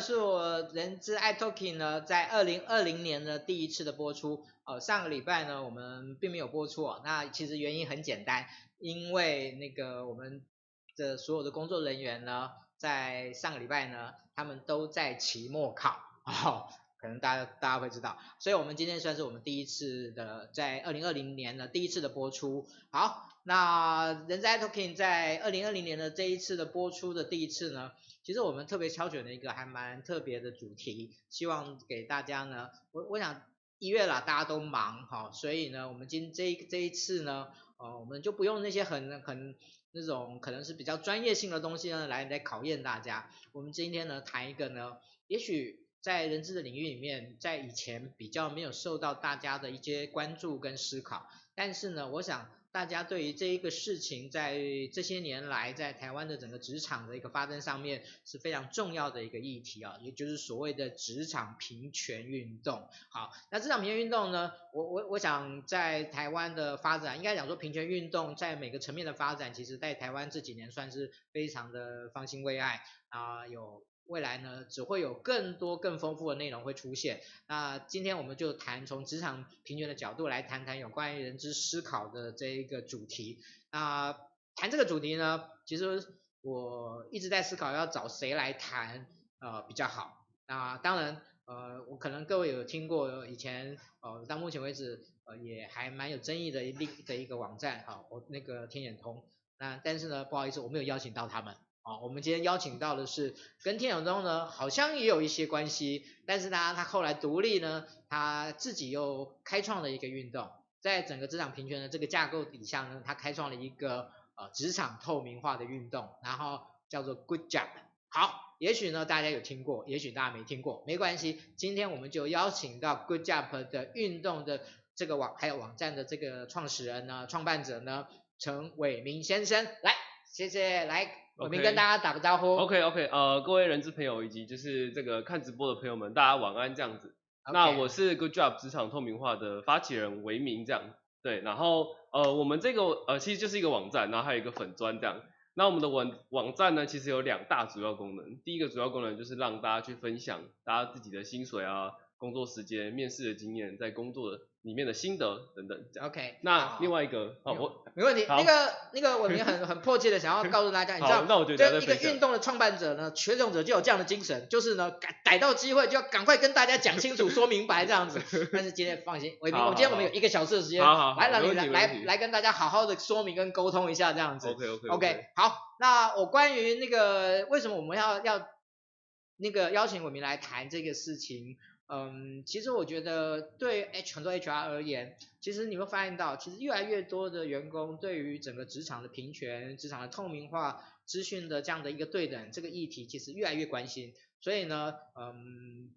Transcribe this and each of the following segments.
是我人资 iTalking 呢在二零二零年的第一次的播出。呃，上个礼拜呢我们并没有播出，那其实原因很简单，因为那个我们的所有的工作人员呢，在上个礼拜呢，他们都在期末考，哦，可能大家大家会知道，所以我们今天算是我们第一次的在二零二零年的第一次的播出。好。那人资 iTalking 在二零二零年的这一次的播出的第一次呢，其实我们特别挑选了一个还蛮特别的主题，希望给大家呢，我我想一月啦，大家都忙哈，所以呢，我们今这这一次呢，呃，我们就不用那些很很那种可能是比较专业性的东西呢，来来考验大家。我们今天呢，谈一个呢，也许在人资的领域里面，在以前比较没有受到大家的一些关注跟思考，但是呢，我想。大家对于这一个事情，在这些年来，在台湾的整个职场的一个发展上面是非常重要的一个议题啊，也就是所谓的职场平权运动。好，那职场平权运动呢，我我我想在台湾的发展，应该讲说平权运动在每个层面的发展，其实在台湾这几年算是非常的方兴未艾啊，有。未来呢，只会有更多更丰富的内容会出现。那今天我们就谈从职场平权的角度来谈谈有关于人资思考的这一个主题。那谈这个主题呢，其实我一直在思考要找谁来谈呃比较好。那当然呃，我可能各位有听过以前呃到目前为止呃也还蛮有争议的一的一个网站哈，我那个天眼通。那但是呢，不好意思，我没有邀请到他们。哦，我们今天邀请到的是跟天眼通呢，好像也有一些关系，但是呢，他后来独立呢，他自己又开创了一个运动，在整个职场平权的这个架构底下呢，他开创了一个呃职场透明化的运动，然后叫做 Good Job。好，也许呢大家有听过，也许大家没听过，没关系，今天我们就邀请到 Good Job 的运动的这个网还有网站的这个创始人呢，创办者呢，陈伟明先生来，谢谢来。我们跟大家打个招呼。OK OK，呃，各位人资朋友以及就是这个看直播的朋友们，大家晚安这样子。Okay. 那我是 Good Job 职场透明化的发起人维明这样。对，然后呃，我们这个呃其实就是一个网站，然后还有一个粉砖这样。那我们的网网站呢，其实有两大主要功能。第一个主要功能就是让大家去分享大家自己的薪水啊。工作时间、面试的经验，在工作的里面的心得等等。OK，那另外一个，好，我没问题。那个那个，我明很 很迫切的想要告诉大家，你知道，那我觉得一个运动的创办者呢，驱动者就有这样的精神，就是呢，逮逮到机会就要赶快跟大家讲清楚、说明白这样子。但是今天放心，伟明，我今天我们有一个小时的时间，来来来来来跟大家好好的说明跟沟通一下这样子。OK OK OK，好，那我关于那个为什么我们要要那个邀请伟明来谈这个事情？嗯，其实我觉得对 H 很多 HR 而言，其实你会发现到，其实越来越多的员工对于整个职场的平权、职场的透明化、资讯的这样的一个对等这个议题，其实越来越关心。所以呢，嗯，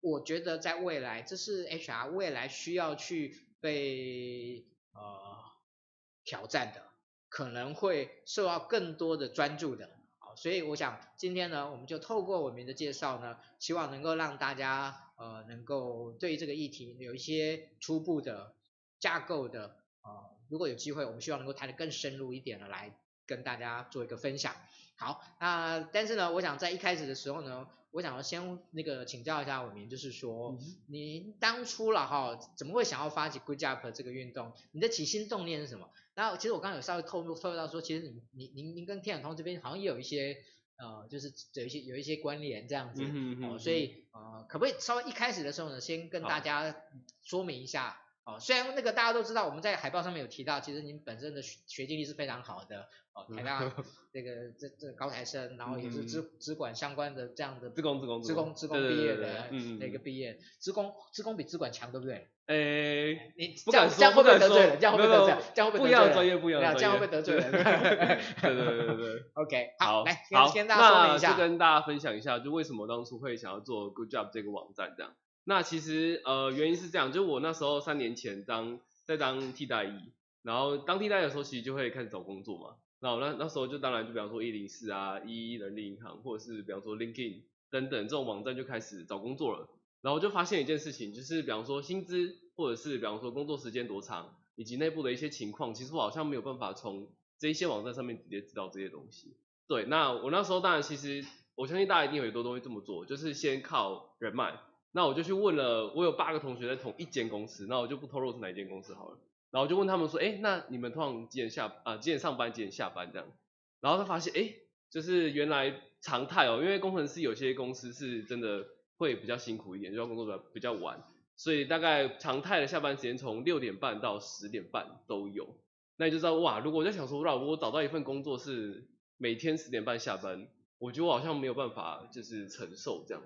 我觉得在未来，这是 HR 未来需要去被呃挑战的，可能会受到更多的专注的。所以我想今天呢，我们就透过我们的介绍呢，希望能够让大家呃能够对于这个议题有一些初步的架构的呃，如果有机会，我们希望能够谈得更深入一点的来跟大家做一个分享。好，那但是呢，我想在一开始的时候呢，我想要先那个请教一下伟明，就是说，您、嗯、当初了哈，怎么会想要发起 Good Job 这个运动？你的起心动念是什么？然后其实我刚刚有稍微透露透露到说，其实你你您您跟天眼通这边好像也有一些呃，就是有一些有一些关联这样子，嗯嗯、呃、所以呃，可不可以稍微一开始的时候呢，先跟大家说明一下？哦，虽然那个大家都知道，我们在海报上面有提到，其实您本身的学学经历是非常好的，哦，台大这个这这高材生，然后也是资资管相关的这样的，资工资工资工资工毕业的那个毕业，资工资工比资管强，对不对？诶，你不敢说，不敢得罪人，这样会不会得罪人？这样会不会得罪人？不一样专业，不一样的专业，这样会不会得罪人？对对对对对，OK，好，来，好，跟大家说明一下，就跟大家分享一下，就为什么当初会想要做 Good Job 这个网站这样。那其实呃原因是这样，就我那时候三年前当在当替代役，然后当替代的时候其实就会开始找工作嘛。然后那那时候就当然就比方说一零四啊、一一人力银行或者是比方说 LinkedIn 等等这种网站就开始找工作了。然后就发现一件事情，就是比方说薪资或者是比方说工作时间多长，以及内部的一些情况，其实我好像没有办法从这一些网站上面直接知道这些东西。对，那我那时候当然其实我相信大家一定有很多东西这么做，就是先靠人脉。那我就去问了，我有八个同学在同一间公司，那我就不透露是哪一间公司好了。然后我就问他们说，哎，那你们通常几点下啊、呃？几点上班？几点下班？这样。然后他发现，哎，就是原来常态哦，因为工程师有些公司是真的会比较辛苦一点，就要工作的比较晚，所以大概常态的下班时间从六点半到十点半都有。那你就知道哇，如果我在想说，如果我找到一份工作是每天十点半下班，我觉得我好像没有办法就是承受这样。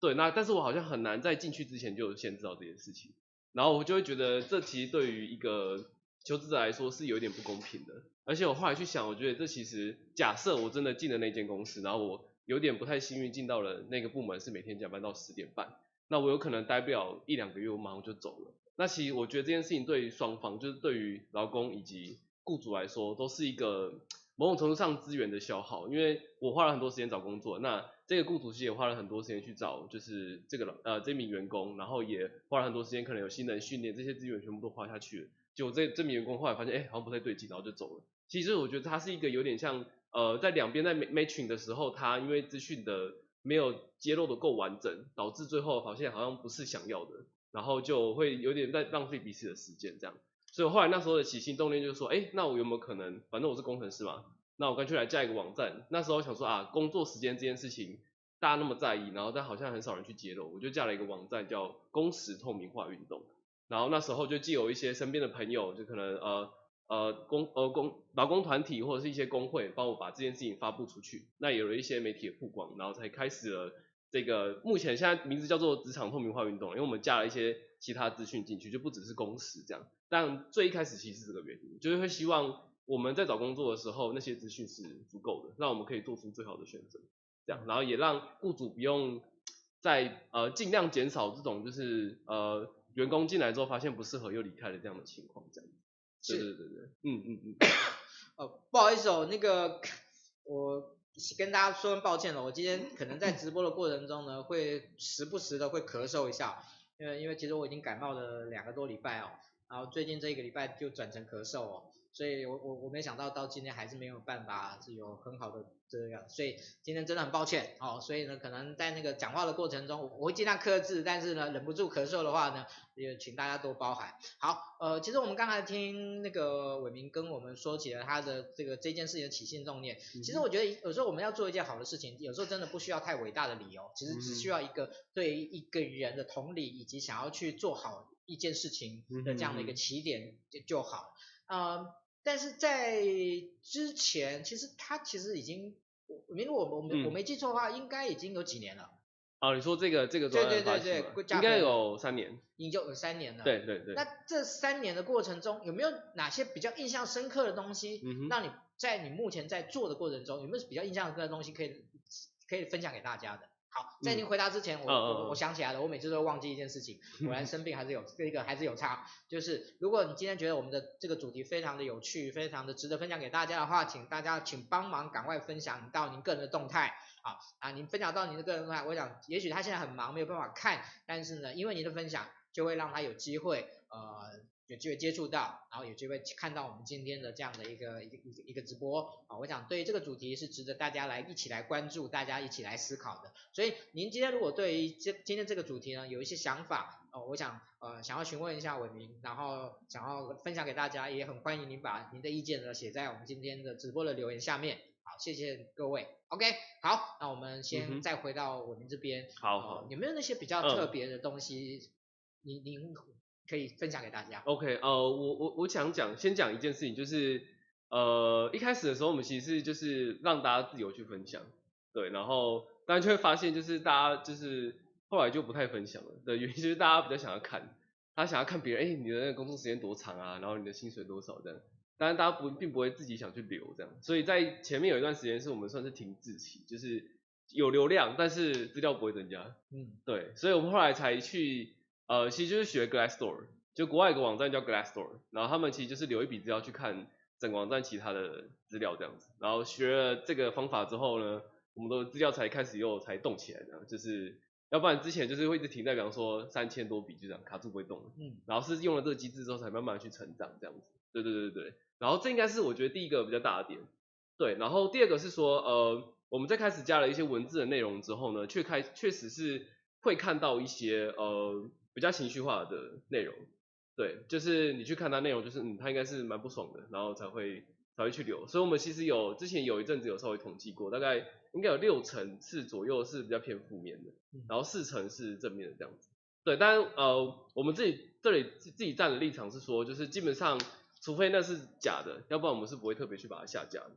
对，那但是我好像很难在进去之前就先知道这件事情，然后我就会觉得这其实对于一个求职者来说是有点不公平的。而且我后来去想，我觉得这其实假设我真的进了那间公司，然后我有点不太幸运进到了那个部门是每天加班到十点半，那我有可能待不了一两个月，我马上就走了。那其实我觉得这件事情对于双方，就是对于劳工以及雇主来说，都是一个某种程度上资源的消耗，因为我花了很多时间找工作，那。这个雇主其实也花了很多时间去找，就是这个呃这名员工，然后也花了很多时间，可能有新人训练，这些资源全部都花下去了。就这这名员工后来发现，哎，好像不太对劲，然后就走了。其实我觉得他是一个有点像，呃，在两边在 matching 的时候，他因为资讯的没有揭露的够完整，导致最后发现好像不是想要的，然后就会有点在浪费彼此的时间这样。所以后来那时候的起心动念就是说，哎，那我有没有可能，反正我是工程师嘛。那我干脆来架一个网站，那时候想说啊，工作时间这件事情大家那么在意，然后但好像很少人去揭露，我就架了一个网站叫工时透明化运动，然后那时候就既有一些身边的朋友，就可能呃呃工呃工劳工团体或者是一些工会帮我把这件事情发布出去，那也有了一些媒体的曝光，然后才开始了这个目前现在名字叫做职场透明化运动，因为我们加了一些其他资讯进去，就不只是工时这样，但最一开始其实是这个原因，就是会希望。我们在找工作的时候，那些资讯是足够的，让我们可以做出最好的选择，这样，然后也让雇主不用再呃尽量减少这种就是呃员工进来之后发现不适合又离开的这样的情况，这样。对对对对，嗯嗯嗯。哦，不好意思哦，那个我跟大家说声抱歉了，我今天可能在直播的过程中呢，会时不时的会咳嗽一下，因为因为其实我已经感冒了两个多礼拜哦，然后最近这一个礼拜就转成咳嗽哦。所以我我我没想到到今天还是没有办法是有很好的这样，所以今天真的很抱歉哦。所以呢，可能在那个讲话的过程中，我会尽量克制，但是呢，忍不住咳嗽的话呢，也请大家多包涵。好，呃，其实我们刚才听那个伟明跟我们说起了他的这个这件事情的起心动念。其实我觉得有时候我们要做一件好的事情，有时候真的不需要太伟大的理由，其实只需要一个对于一个人的同理以及想要去做好一件事情的这样的一个起点就就好。呃，但是在之前，其实他其实已经，如果我我我没记错的话，应该已经有几年了。哦，你说这个这个对对对对，应该有三年，已经有三年了。对对对。那这三年的过程中，有没有哪些比较印象深刻的东西？嗯哼。让你在你目前在做的过程中，有没有比较印象深刻的东西可以可以分享给大家的？好，在您回答之前，我我我想起来了，我每次都会忘记一件事情，果然生病还是有这个还是有差，就是如果你今天觉得我们的这个主题非常的有趣，非常的值得分享给大家的话，请大家请帮忙赶快分享到您个人的动态，好啊，您分享到您的个人动态，我想也许他现在很忙没有办法看，但是呢，因为您的分享就会让他有机会呃。有机会接触到，然后有机会看到我们今天的这样的一个一个一个一个直播啊，我想对这个主题是值得大家来一起来关注，大家一起来思考的。所以您今天如果对于这今天这个主题呢有一些想法哦，我想呃想要询问一下伟明，然后想要分享给大家，也很欢迎您把您的意见呢写在我们今天的直播的留言下面。好，谢谢各位。OK，好，那我们先再回到伟明这边。好好，有没有那些比较特别的东西？您您。可以分享给大家。OK，呃，我我我想讲，先讲一件事情，就是呃一开始的时候，我们其实是就是让大家自由去分享，对，然后大家就会发现，就是大家就是后来就不太分享了的 原因，就是大家比较想要看，他想要看别人，哎，你的那个工作时间多长啊，然后你的薪水多少这样，当然大家不并不会自己想去留这样，所以在前面有一段时间是我们算是停滞期，就是有流量，但是资料不会增加，嗯，对，所以我们后来才去。呃，其实就是学 Glassdoor，就国外有个网站叫 Glassdoor，然后他们其实就是留一笔资料去看整个网站其他的资料这样子，然后学了这个方法之后呢，我们的资料才开始又才动起来的，就是要不然之前就是会一直停在比方说三千多笔就这样卡住不会动，嗯，然后是用了这个机制之后才慢慢去成长这样子，对对对对对，然后这应该是我觉得第一个比较大的点，对，然后第二个是说，呃，我们在开始加了一些文字的内容之后呢，却开确实是会看到一些呃比较情绪化的内容。对，就是你去看它内容，就是嗯，他应该是蛮不爽的，然后才会才会去留。所以我们其实有之前有一阵子有稍微统计过，大概应该有六成是左右是比较偏负面的，然后四成是正面的这样子。对，但呃，我们自己这里自自己站的立场是说，就是基本上，除非那是假的，要不然我们是不会特别去把它下架的。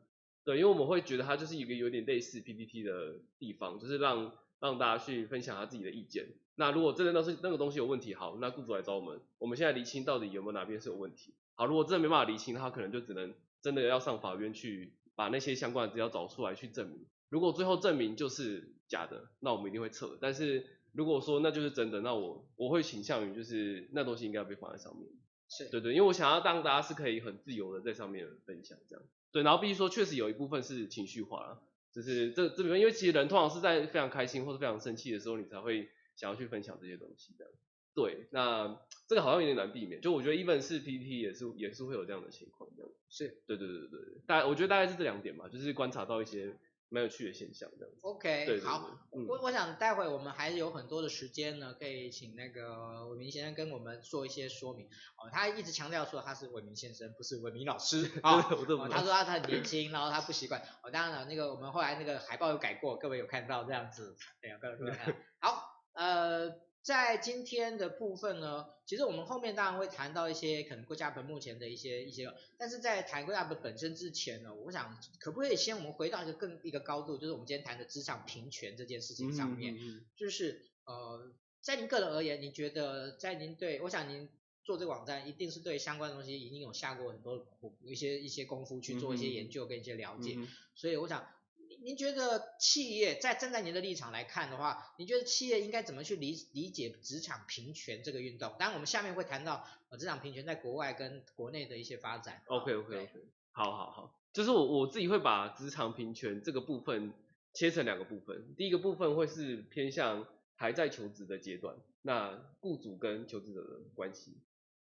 对，因为我们会觉得它就是一个有点类似 PPT 的地方，就是让让大家去分享他自己的意见。那如果真的都是那个东西有问题，好，那雇主来找我们，我们现在厘清到底有没有哪边是有问题。好，如果真的没办法厘清，他可能就只能真的要上法院去把那些相关的资料找出来去证明。如果最后证明就是假的，那我们一定会撤。但是如果说那就是真的，那我我会倾向于就是那东西应该要被放在上面。是对对，因为我想要让大家是可以很自由的在上面分享这样。对，然后必须说确实有一部分是情绪化了，就是这这里面，因为其实人通常是在非常开心或者非常生气的时候，你才会。想要去分享这些东西这样，对，那这个好像有点难避免，就我觉得 even 是 PPT 也是也是会有这样的情况这样，是对对对对对，大概我觉得大概是这两点吧，就是观察到一些蛮有趣的现象这样子。OK，好，嗯、我我想待会我们还有很多的时间呢，可以请那个伟明先生跟我们做一些说明。哦，他一直强调说他是伟明先生，不是伟明老师。啊、哦哦，他说他他很年轻，然后他不习惯。哦，当然了，那个我们后来那个海报有改过，各位有看到这样子，对啊，各位看到。好。呃，在今天的部分呢，其实我们后面当然会谈到一些可能 GoodJob 目前的一些一些，但是在谈 GoodJob 本身之前呢，我想可不可以先我们回到一个更一个高度，就是我们今天谈的职场平权这件事情上面，嗯嗯嗯就是呃，在您个人而言，您觉得在您对，我想您做这个网站一定是对相关的东西已经有下过很多一些一些功夫去做一些研究跟一些了解，所以我想。您觉得企业在站在您的立场来看的话，您觉得企业应该怎么去理理解职场平权这个运动？当然，我们下面会谈到呃职场平权在国外跟国内的一些发展。OK OK OK，好好好，就是我我自己会把职场平权这个部分切成两个部分，第一个部分会是偏向还在求职的阶段，那雇主跟求职者的关系；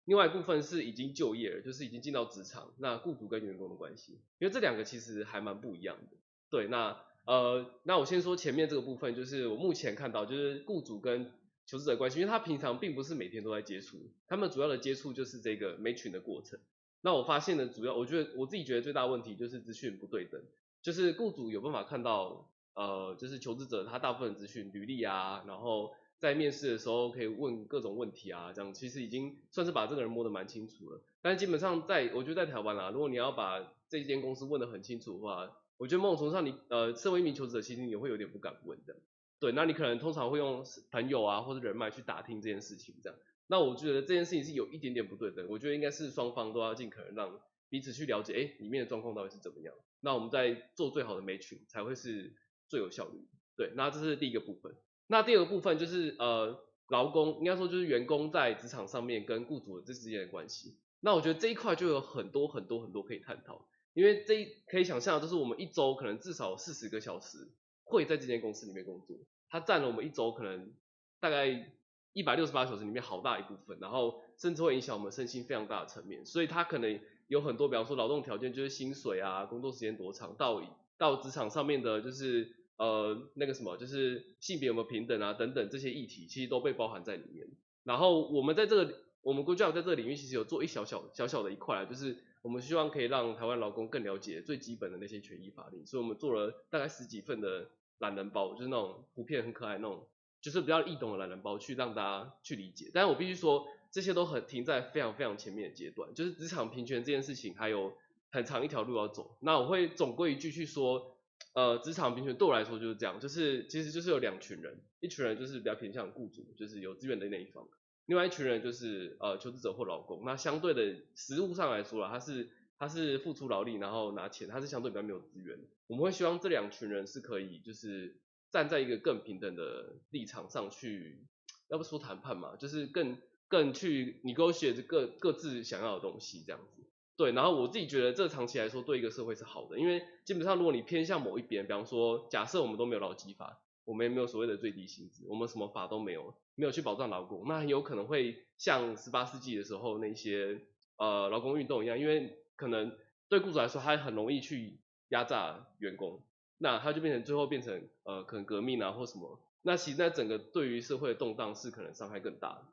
另外一部分是已经就业了，就是已经进到职场，那雇主跟员工的关系，因为这两个其实还蛮不一样的。对，那呃，那我先说前面这个部分，就是我目前看到，就是雇主跟求职者关系，因为他平常并不是每天都在接触，他们主要的接触就是这个 matching 的过程。那我发现的主要，我觉得我自己觉得最大问题就是资讯不对等，就是雇主有办法看到，呃，就是求职者他大部分资讯履历啊，然后在面试的时候可以问各种问题啊，这样其实已经算是把这个人摸得蛮清楚了。但基本上在，我觉得在台湾啊，如果你要把这间公司问得很清楚的话，我觉得某种程度上你呃，身为一名求职者，其实你会有点不敢问的。对，那你可能通常会用朋友啊或者人脉去打听这件事情这样。那我觉得这件事情是有一点点不对的。我觉得应该是双方都要尽可能让彼此去了解，哎，里面的状况到底是怎么样。那我们在做最好的 match 才会是最有效率。对，那这是第一个部分。那第二个部分就是呃，劳工应该说就是员工在职场上面跟雇主的这之间的关系。那我觉得这一块就有很多很多很多可以探讨。因为这一可以想象，就是我们一周可能至少四十个小时会在这间公司里面工作，它占了我们一周可能大概一百六十八小时里面好大一部分，然后甚至会影响我们身心非常大的层面，所以它可能有很多，比方说劳动条件就是薪水啊，工作时间多长，到到职场上面的就是呃那个什么，就是性别有没有平等啊等等这些议题，其实都被包含在里面。然后我们在这个我们 g o o g l 在这个领域其实有做一小小小小的一块，就是。我们希望可以让台湾劳工更了解最基本的那些权益法令，所以我们做了大概十几份的懒人包，就是那种图片很可爱那种，就是比较易懂的懒人包，去让大家去理解。但是我必须说，这些都很停在非常非常前面的阶段，就是职场平权这件事情还有很长一条路要走。那我会总归一句去说，呃，职场平权对我来说就是这样，就是其实就是有两群人，一群人就是比较偏向雇主，就是有资源的那一方。另外一群人就是呃求职者或劳工，那相对的实务上来说啦，他是他是付出劳力然后拿钱，他是相对比较没有资源。我们会希望这两群人是可以就是站在一个更平等的立场上去，要不说谈判嘛，就是更更去 negotiate 各各自想要的东西这样子。对，然后我自己觉得这长期来说对一个社会是好的，因为基本上如果你偏向某一边，比方说假设我们都没有劳基法。我们也没有所谓的最低薪资，我们什么法都没有，没有去保障劳工，那很有可能会像十八世纪的时候那些呃劳工运动一样，因为可能对雇主来说，他很容易去压榨员工，那他就变成最后变成呃可能革命啊或什么，那其实在整个对于社会的动荡是可能伤害更大的。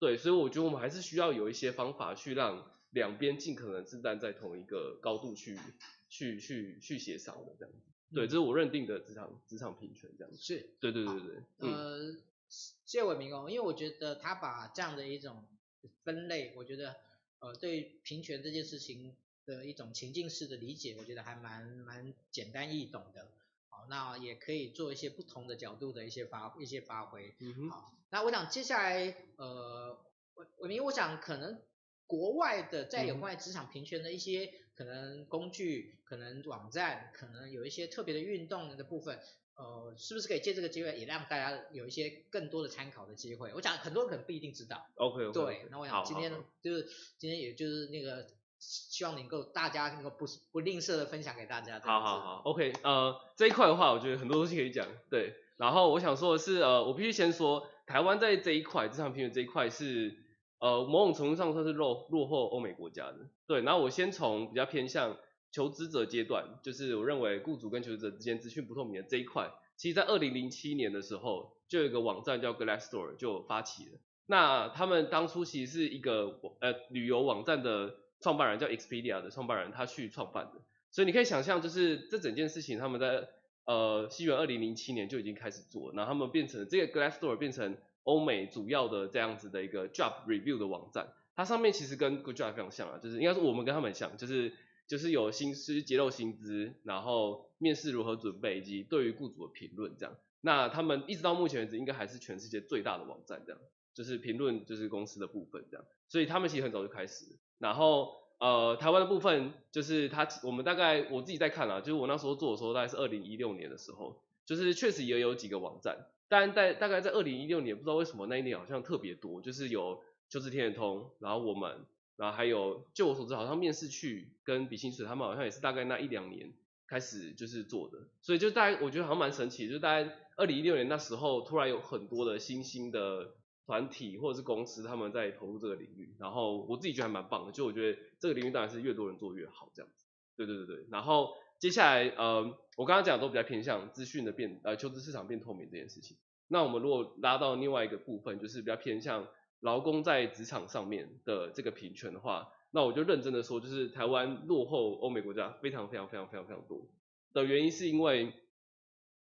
对，所以我觉得我们还是需要有一些方法去让两边尽可能是站在同一个高度去去去去协商的这样。对，这是我认定的职场职场平权这样子。是，对对对对。呃，谢伟明哦，因为我觉得他把这样的一种分类，我觉得呃对平权这件事情的一种情境式的理解，我觉得还蛮蛮简单易懂的。好，那也可以做一些不同的角度的一些发一些发挥。嗯哼。好，那我想接下来呃，伟伟明，我想可能国外的在有关于职场平权的一些。嗯可能工具，可能网站，可能有一些特别的运动的部分，呃，是不是可以借这个机会也让大家有一些更多的参考的机会？我想很多人可能不一定知道。OK OK。对，那我想今天就是今天也就是那个希望能够大家能够不不吝啬的分享给大家。好好好，OK，呃，这一块的话，我觉得很多东西可以讲。对，然后我想说的是，呃，我必须先说，台湾在这一块职场平等这一块是。呃，某种程度上算是落落后欧美国家的，对。然后我先从比较偏向求职者阶段，就是我认为雇主跟求职者之间资讯不透明的这一块，其实在二零零七年的时候，就有一个网站叫 Glassdoor 就发起了。那他们当初其实是一个呃旅游网站的创办人叫 Expedia 的创办人，他去创办的。所以你可以想象，就是这整件事情他们在呃西元二零零七年就已经开始做，然后他们变成这个 Glassdoor 变成。欧美主要的这样子的一个 job review 的网站，它上面其实跟 Good Job 非常像啊，就是应该说我们跟他们像，就是就是有薪资揭露薪资，然后面试如何准备，以及对于雇主的评论这样。那他们一直到目前为止，应该还是全世界最大的网站这样，就是评论就是公司的部分这样。所以他们其实很早就开始，然后呃台湾的部分就是他我们大概我自己在看啊，就是我那时候做的时候大概是二零一六年的时候，就是确实也有几个网站。但在大概在二零一六年，不知道为什么那一年好像特别多，就是有求职天眼通，然后我们，然后还有就我所知，好像面试去跟比心水，他们好像也是大概那一两年开始就是做的，所以就大概我觉得好像蛮神奇，就大概二零一六年那时候突然有很多的新兴的团体或者是公司他们在投入这个领域，然后我自己觉得还蛮棒的，就我觉得这个领域当然是越多人做越好这样子，对对对对，然后。接下来，呃，我刚刚讲的都比较偏向资讯的变，呃，求职市场变透明这件事情。那我们如果拉到另外一个部分，就是比较偏向劳工在职场上面的这个平权的话，那我就认真的说，就是台湾落后欧美国家非常非常非常非常非常多的原因，是因为，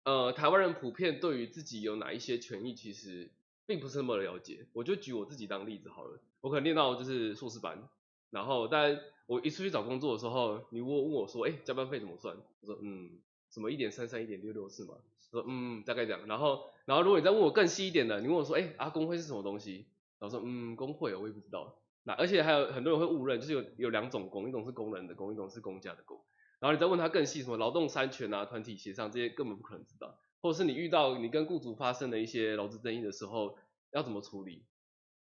呃，台湾人普遍对于自己有哪一些权益，其实并不是那么了解。我就举我自己当例子好了，我可能念到就是硕士班，然后但。我一出去找工作的时候，你问问我说，哎，加班费怎么算？我说，嗯，什么一点三三、一点六六是吗？说，嗯，大概这样。然后，然后如果你再问我更细一点的，你问我说，哎，啊，工会是什么东西？然后说，嗯，工会我也不知道。那而且还有很多人会误认，就是有有两种工，一种是工人的工，一种是公家的工。然后你再问他更细，什么劳动三权啊、团体协商这些根本不可能知道，或者是你遇到你跟雇主发生的一些劳资争议的时候要怎么处理？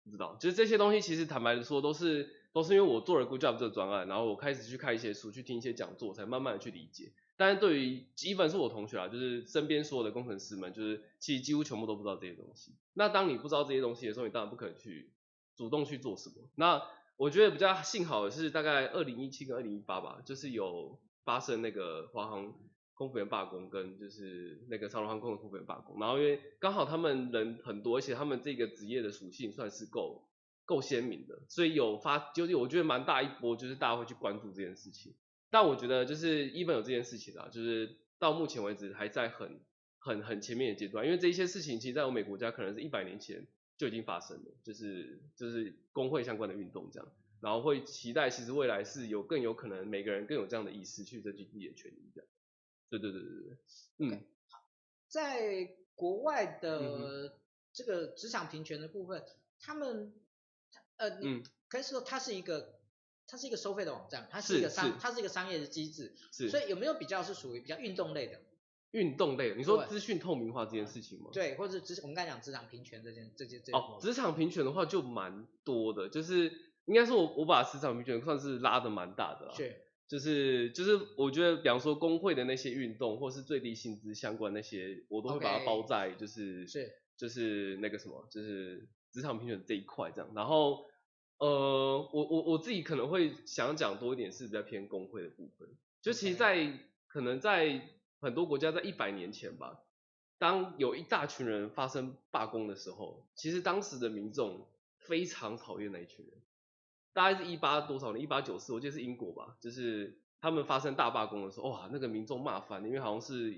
不知道。就是这些东西其实坦白的说都是。都是因为我做了 Good Job 这个专案，然后我开始去看一些书，去听一些讲座，才慢慢的去理解。但是对于基本是我同学啊，就是身边所有的工程师们，就是其实几乎全部都不知道这些东西。那当你不知道这些东西的时候，你当然不可能去主动去做什么。那我觉得比较幸好的是，大概二零一七跟二零一八吧，就是有发生那个华航空服员罢工，跟就是那个长荣航空的空服员罢工。然后因为刚好他们人很多，而且他们这个职业的属性算是够。够鲜明的，所以有发，就是我觉得蛮大一波，就是大家会去关注这件事情。但我觉得就是 even 有这件事情啊，就是到目前为止还在很很很前面的阶段，因为这一些事情其实在欧美国家可能是一百年前就已经发生了，就是就是工会相关的运动这样，然后会期待其实未来是有更有可能每个人更有这样的意识去争取自己的权益这样。对对对对对，嗯，okay. 在国外的这个职场平权的部分，他们。呃，嗯，可以说它是一个，它是一个收费的网站，它是一个商，它是一个商业的机制，是，所以有没有比较是属于比较运动类的？运动类的，你说资讯透明化这件事情吗？对，或者是职，我们刚才讲职场平权这件，这件，这哦，职场平权的话就蛮多的，就是应该说我我把职场平权算是拉的蛮大的，是，就是就是我觉得，比方说工会的那些运动，或是最低薪资相关那些，我都会把它包在就是是。就是那个什么，就是。职场平权这一块这样，然后呃，我我我自己可能会想讲多一点是比较偏工会的部分，就其实，在可能在很多国家在一百年前吧，当有一大群人发生罢工的时候，其实当时的民众非常讨厌那一群人。大概是一八多少年？一八九四，我记得是英国吧，就是他们发生大罢工的时候，哇，那个民众骂翻，因为好像是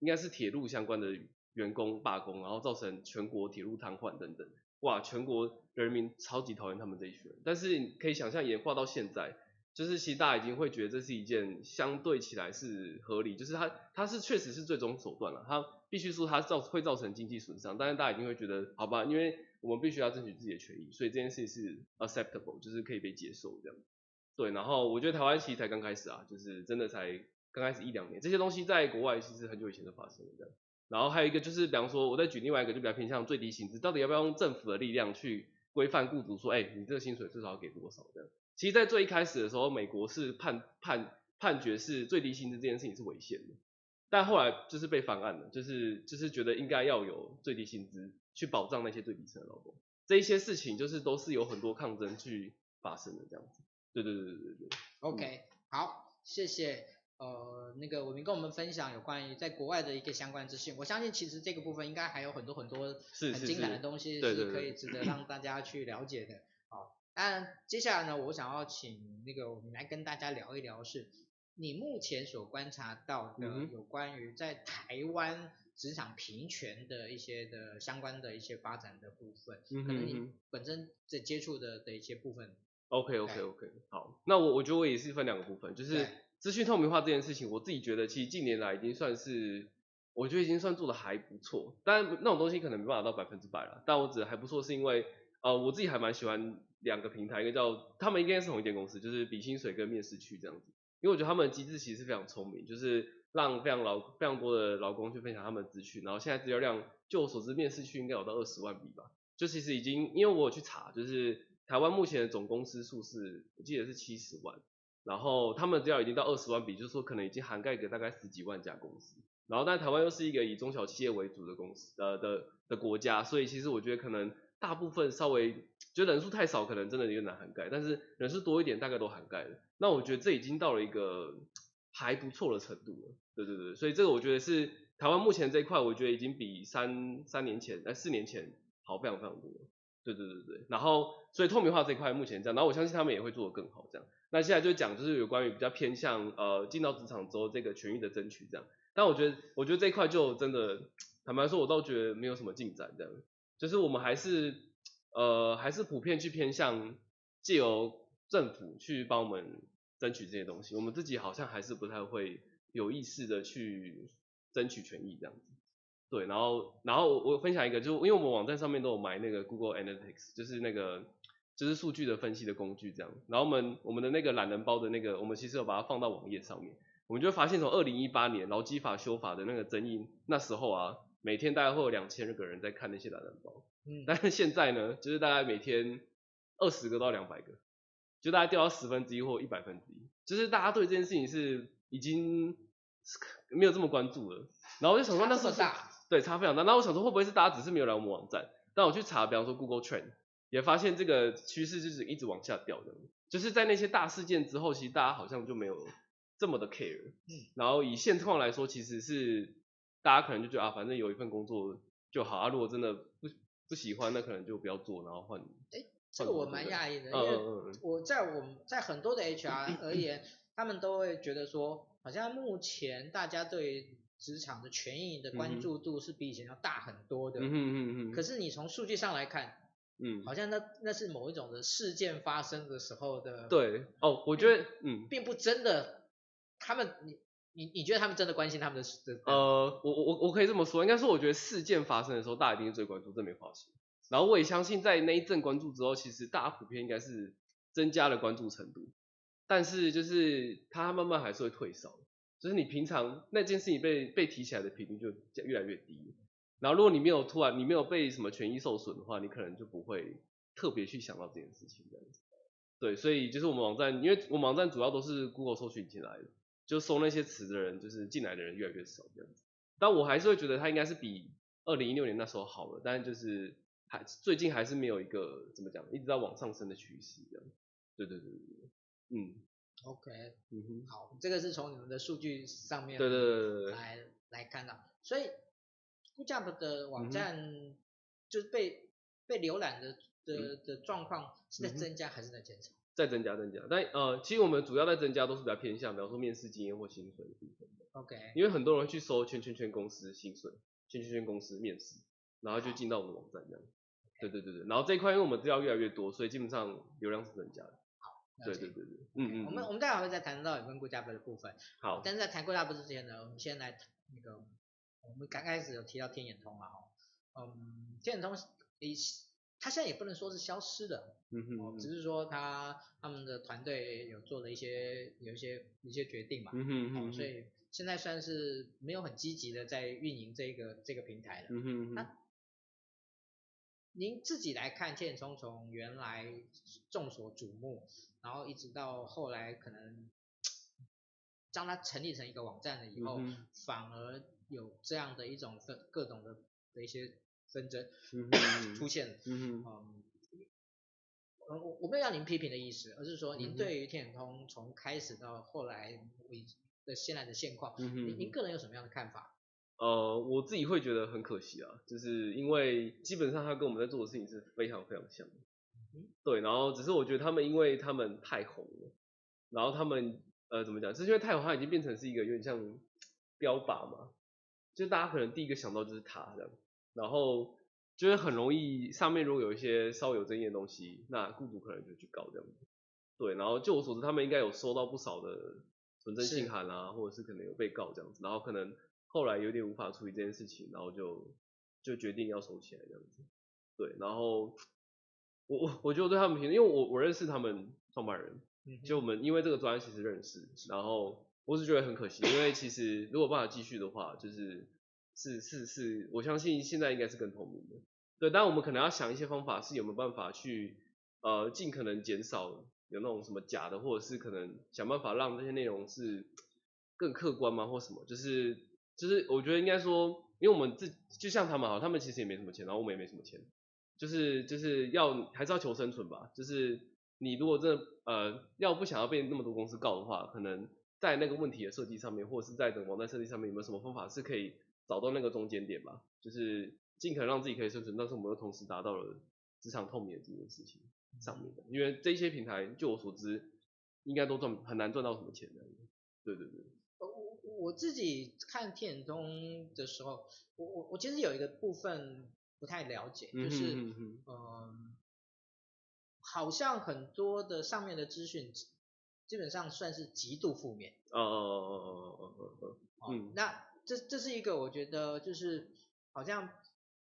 应该是铁路相关的员工罢工，然后造成全国铁路瘫痪等等，哇，全国人民超级讨厌他们这一群人。但是可以想象演化到现在。就是其实大家已经会觉得这是一件相对起来是合理，就是它它是确实是最终手段了，它必须说它造会造成经济损伤，但是大家一定会觉得好吧，因为我们必须要争取自己的权益，所以这件事情是 acceptable，就是可以被接受这样。对，然后我觉得台湾其实才刚开始啊，就是真的才刚开始一两年，这些东西在国外其实很久以前就发生了这样。然后还有一个就是，比方说我再举另外一个就比较偏向最低薪资，到底要不要用政府的力量去规范雇主说，哎，你这个薪水至少要给多少这样。其实，在最一开始的时候，美国是判判判决是最低薪资这件事情是违宪的，但后来就是被翻案了，就是就是觉得应该要有最低薪资去保障那些最底层的劳工，这一些事情就是都是有很多抗争去发生的这样子。对对对对对对。OK，好，谢谢呃那个伟明跟我们分享有关于在国外的一个相关资讯。我相信其实这个部分应该还有很多很多很精彩的东西是可以值得让大家去了解的。好那接下来呢，我想要请那个我们来跟大家聊一聊，是你目前所观察到的有关于在台湾职场平权的一些的相关的一些发展的部分，嗯、可能你本身在接触的的一些部分。OK OK OK，好，那我我觉得我也是分两个部分，就是资讯透明化这件事情，我自己觉得其实近年来已经算是，我觉得已经算做的还不错，但那种东西可能没办法到百分之百了，但我指的还不错是因为，呃，我自己还蛮喜欢。两个平台，一个叫他们应该是同一间公司，就是比薪水跟面试区这样子。因为我觉得他们的机制其实是非常聪明，就是让非常劳非常多的劳工去分享他们的资讯，然后现在资料量，就我所知，面试区应该有到二十万笔吧。就其实已经，因为我有去查，就是台湾目前的总公司数是，我记得是七十万，然后他们只要已经到二十万笔，就是说可能已经涵盖个大概十几万家公司。然后但台湾又是一个以中小企业为主的公司，呃的的国家，所以其实我觉得可能。大部分稍微觉得人数太少，可能真的有点难涵盖，但是人数多一点，大概都涵盖了。那我觉得这已经到了一个还不错的程度了。对对对，所以这个我觉得是台湾目前这一块，我觉得已经比三三年前、哎四年前好非常非常多。对对对对，然后所以透明化这一块目前这样，然后我相信他们也会做得更好这样。那现在就讲就是有关于比较偏向呃进到职场之后这个权益的争取这样。但我觉得我觉得这一块就真的坦白说，我倒觉得没有什么进展这样。就是我们还是呃还是普遍去偏向借由政府去帮我们争取这些东西，我们自己好像还是不太会有意识的去争取权益这样子。对，然后然后我分享一个，就因为我们网站上面都有买那个 Google Analytics，就是那个就是数据的分析的工具这样。然后我们我们的那个懒人包的那个，我们其实有把它放到网页上面，我们就发现从二零一八年劳基法修法的那个争议那时候啊。每天大概会有两千个人在看那些懒人包，嗯，但是现在呢，就是大概每天二十个到两百个，就大概掉到十分之一或一百分之一，就是大家对这件事情是已经没有这么关注了。然后我就想说，那是不是对差非常大？那我想说，会不会是大家只是没有来我们网站？但我去查，比方说 Google Trend，也发现这个趋势就是一直往下掉的，就是在那些大事件之后，其实大家好像就没有这么的 care。嗯，然后以现况来说，其实是。大家可能就觉得啊，反正有一份工作就好啊。如果真的不不喜欢，那可能就不要做，然后换。哎，这个我蛮讶异的，因为我在我们在很多的 HR 而言，他们都会觉得说，好像目前大家对职场的权益的关注度是比以前要大很多的。嗯嗯嗯。可是你从数据上来看，嗯，好像那那是某一种的事件发生的时候的。对，哦，我觉得，嗯，并不真的，他们你。你你觉得他们真的关心他们的？呃，我我我可以这么说，应该说我觉得事件发生的时候，大家一定是最关注，这没话说。然后我也相信，在那一阵关注之后，其实大家普遍应该是增加了关注程度。但是就是它慢慢还是会退烧，就是你平常那件事情被被提起来的频率就越来越低。然后如果你没有突然你没有被什么权益受损的话，你可能就不会特别去想到这件事情这样子。对，所以就是我们网站，因为我们网站主要都是 Google 搜寻进来的。就搜那些词的人，就是进来的人越来越少这样子，但我还是会觉得它应该是比二零一六年那时候好了，但是就是还最近还是没有一个怎么讲，一直在往上升的趋势这样。对对对对，嗯，OK，嗯哼，好，这个是从你们的数据上面对对对对对来来看到，所以 Goojump 的网站就是被、嗯、被浏览的的的状况是在增加还是在减少？在增加增加，但呃，其实我们主要在增加都是比较偏向，比方说面试经验或薪水的部分。OK，因为很多人会去搜圈圈圈公司薪水，圈圈圈公司面试，然后就进到我们的网站这样。对对对对，然后这一块因为我们资料越来越多，所以基本上流量是增加的。好，对对对对，嗯嗯。我们我们待会会再谈到有关 Goojump 的部分。好，但是在谈 Goojump 之前呢，我们先来那个，我们刚开始有提到天眼通嘛，嗯，天眼通一。他现在也不能说是消失的，嗯哼，只是说他他们的团队有做了一些有一些一些决定嘛，嗯哼，嗯哼，所以现在算是没有很积极的在运营这个这个平台了。嗯哼，那您自己来看，天眼通从原来众所瞩目，然后一直到后来可能将它成立成一个网站了以后，嗯、反而有这样的一种分各种的的一些。纷争、出现，嗯嗯，我我没有要您批评的意思，而是说您对于天眼通从开始到后来的现在的现况，您您个人有什么样的看法？呃，我自己会觉得很可惜啊，就是因为基本上他跟我们在做的事情是非常非常像的，嗯，对，然后只是我觉得他们因为他们太红了，然后他们呃怎么讲，是因为太红，他已经变成是一个有点像标靶嘛，就大家可能第一个想到就是他这样。然后就是很容易，上面如果有一些稍微有争议的东西，那雇主可能就去告这样子。对，然后就我所知，他们应该有收到不少的纯真信函啊，或者是可能有被告这样子。然后可能后来有点无法处理这件事情，然后就就决定要收起来这样子。对，然后我我我觉得我对他们评，因为我我认识他们创办人，就我们因为这个专业其实认识，然后我是觉得很可惜，因为其实如果办法继续的话，就是。是是是，我相信现在应该是更透明的。对，但我们可能要想一些方法，是有没有办法去呃尽可能减少有那种什么假的，或者是可能想办法让这些内容是更客观吗，或什么？就是就是我觉得应该说，因为我们自就像他们哈，他们其实也没什么钱，然后我们也没什么钱，就是就是要还是要求生存吧。就是你如果真的呃要不想要被那么多公司告的话，可能在那个问题的设计上面，或者是在整个网站设计上面，有没有什么方法是可以？找到那个中间点吧，就是尽可能让自己可以生存，但是我们又同时达到了职场透明的这件事情上面的，因为这些平台，就我所知，应该都赚很难赚到什么钱的。对对对。我我自己看天眼通的时候，我我我其实有一个部分不太了解，就是嗯、嗯、呃，好像很多的上面的资讯，基本上算是极度负面。哦哦哦哦哦哦哦。嗯，那这这是一个我觉得就是好像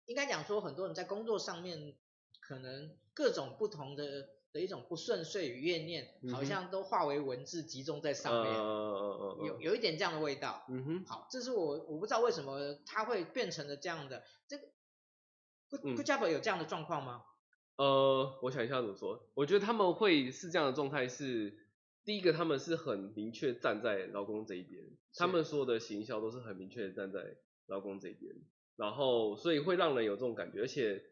应该讲说，很多人在工作上面可能各种不同的的一种不顺遂与怨念，好像都化为文字集中在上面。哦哦哦哦。有有一点这样的味道。嗯哼。好，这是我我不知道为什么它会变成了这样的。这个 Good Good Job 有这样的状况吗？呃，我想一下怎么说。我觉得他们会是这样的状态是。第一个，他们是很明确站在劳工这一边，他们所有的行销都是很明确的站在劳工这一边，然后所以会让人有这种感觉，而且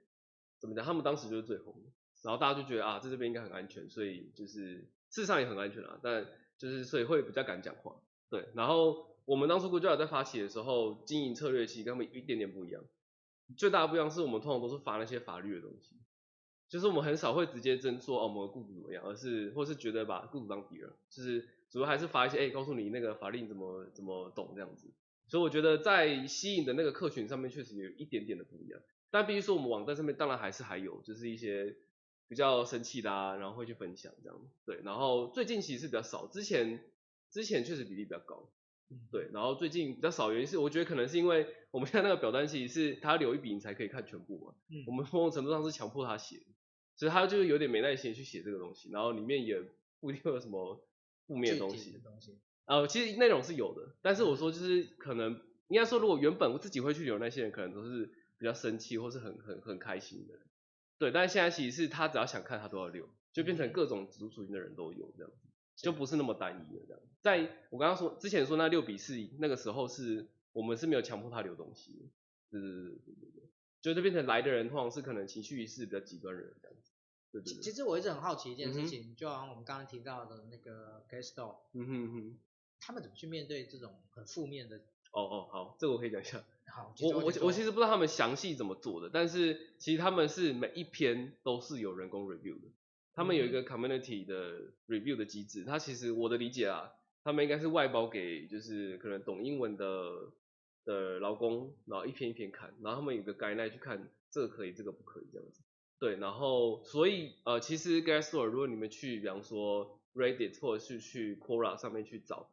怎么讲，他们当时就是最红的，然后大家就觉得啊，在这边应该很安全，所以就是事实上也很安全啊，但就是所以会比较敢讲话，对，然后我们当初 Goojump 在发起的时候，经营策略其实跟他们一点点不一样，最大的不一样是我们通常都是发那些法律的东西。就是我们很少会直接争说哦，我们的雇主怎么样，而是或是觉得把雇主当敌人，就是主要还是发一些哎，告诉你那个法令怎么怎么懂这样子。所以我觉得在吸引的那个客群上面确实有一点点的不一样。但必须说我们网站上面当然还是还有，就是一些比较生气的啊，然后会去分享这样。对，然后最近其实是比较少，之前之前确实比例比较高。对，然后最近比较少，原因是我觉得可能是因为我们现在那个表单其实是他留一笔你才可以看全部嘛。嗯。我们某种程度上是强迫他写。所以他就是有点没耐心去写这个东西，然后里面也不一定有什么负面的东西。呃，其实内容是有的，但是我说就是可能应该说，如果原本我自己会去留那些人，可能都是比较生气或是很很很开心的。对，但是现在其实是他只要想看他都要留，就变成各种族群的人都有这样子，就不是那么单一的这样。在我刚刚说之前说那六比四，那个时候是我们是没有强迫他留东西的，对对对对对对。就这变成来的人通常是可能情绪是比较极端的人这样子，对对对。其实我一直很好奇一件事情，嗯、就好像我们刚刚提到的那个 Glassdoor，嗯哼哼，他们怎么去面对这种很负面的？哦哦，好，这个我可以讲一下。好，我我我其实不知道他们详细怎么做的，但是其实他们是每一篇都是有人工 review 的，他们有一个 community 的 review 的机制。他其实我的理解啊，他们应该是外包给就是可能懂英文的的劳工，然后一篇一篇看，然后他们有个 guideline 去看这个可以，这个不可以这样子。对，然后所以呃，其实 Glassdoor 如果你们去，比方说 Reddit 或者是去 Quora 上面去找，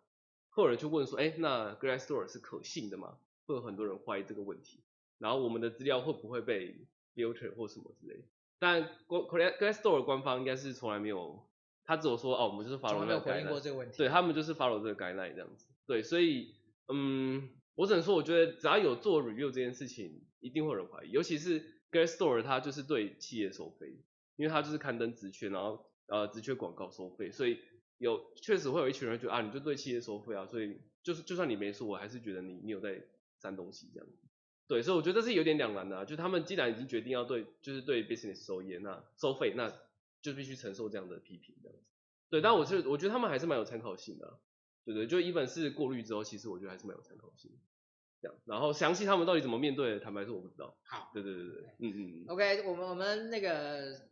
会有人去问说，哎，那 Glassdoor 是可信的吗？会有很多人怀疑这个问题，然后我们的资料会不会被 filter 或什么之类的？但 Glassdoor 的官方应该是从来没有，他只有说哦，我们就是 follow 这个 guideline，对，他们就是 follow 这个 guideline 这样子。对，所以嗯，我只能说，我觉得只要有做 review 这件事情，一定会有人怀疑，尤其是 gas store 它就是对企业收费，因为它就是刊登职缺，然后呃职缺广告收费，所以有确实会有一群人觉得啊，你就对企业收费啊，所以就是就算你没说，我还是觉得你你有在。删东西这样子，对，所以我觉得这是有点两难的啊，就他们既然已经决定要对，就是对 business 收业，那收费，那就必须承受这样的批评这样子。对，但我是我觉得他们还是蛮有参考性的，对对，就一本是过滤之后，其实我觉得还是蛮有参考性的。这样，然后详细他们到底怎么面对，坦白说我不知道。好，对对对对，嗯嗯。OK，我们我们那个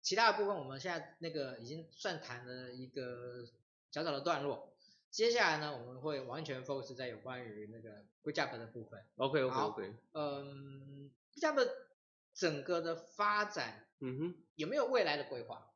其他的部分，我们现在那个已经算谈了一个小小的段落。接下来呢，我们会完全 focus 在有关于那个 GoodJob 的部分。OK OK OK。嗯，GoodJob 整个的发展，嗯哼，有没有未来的规划？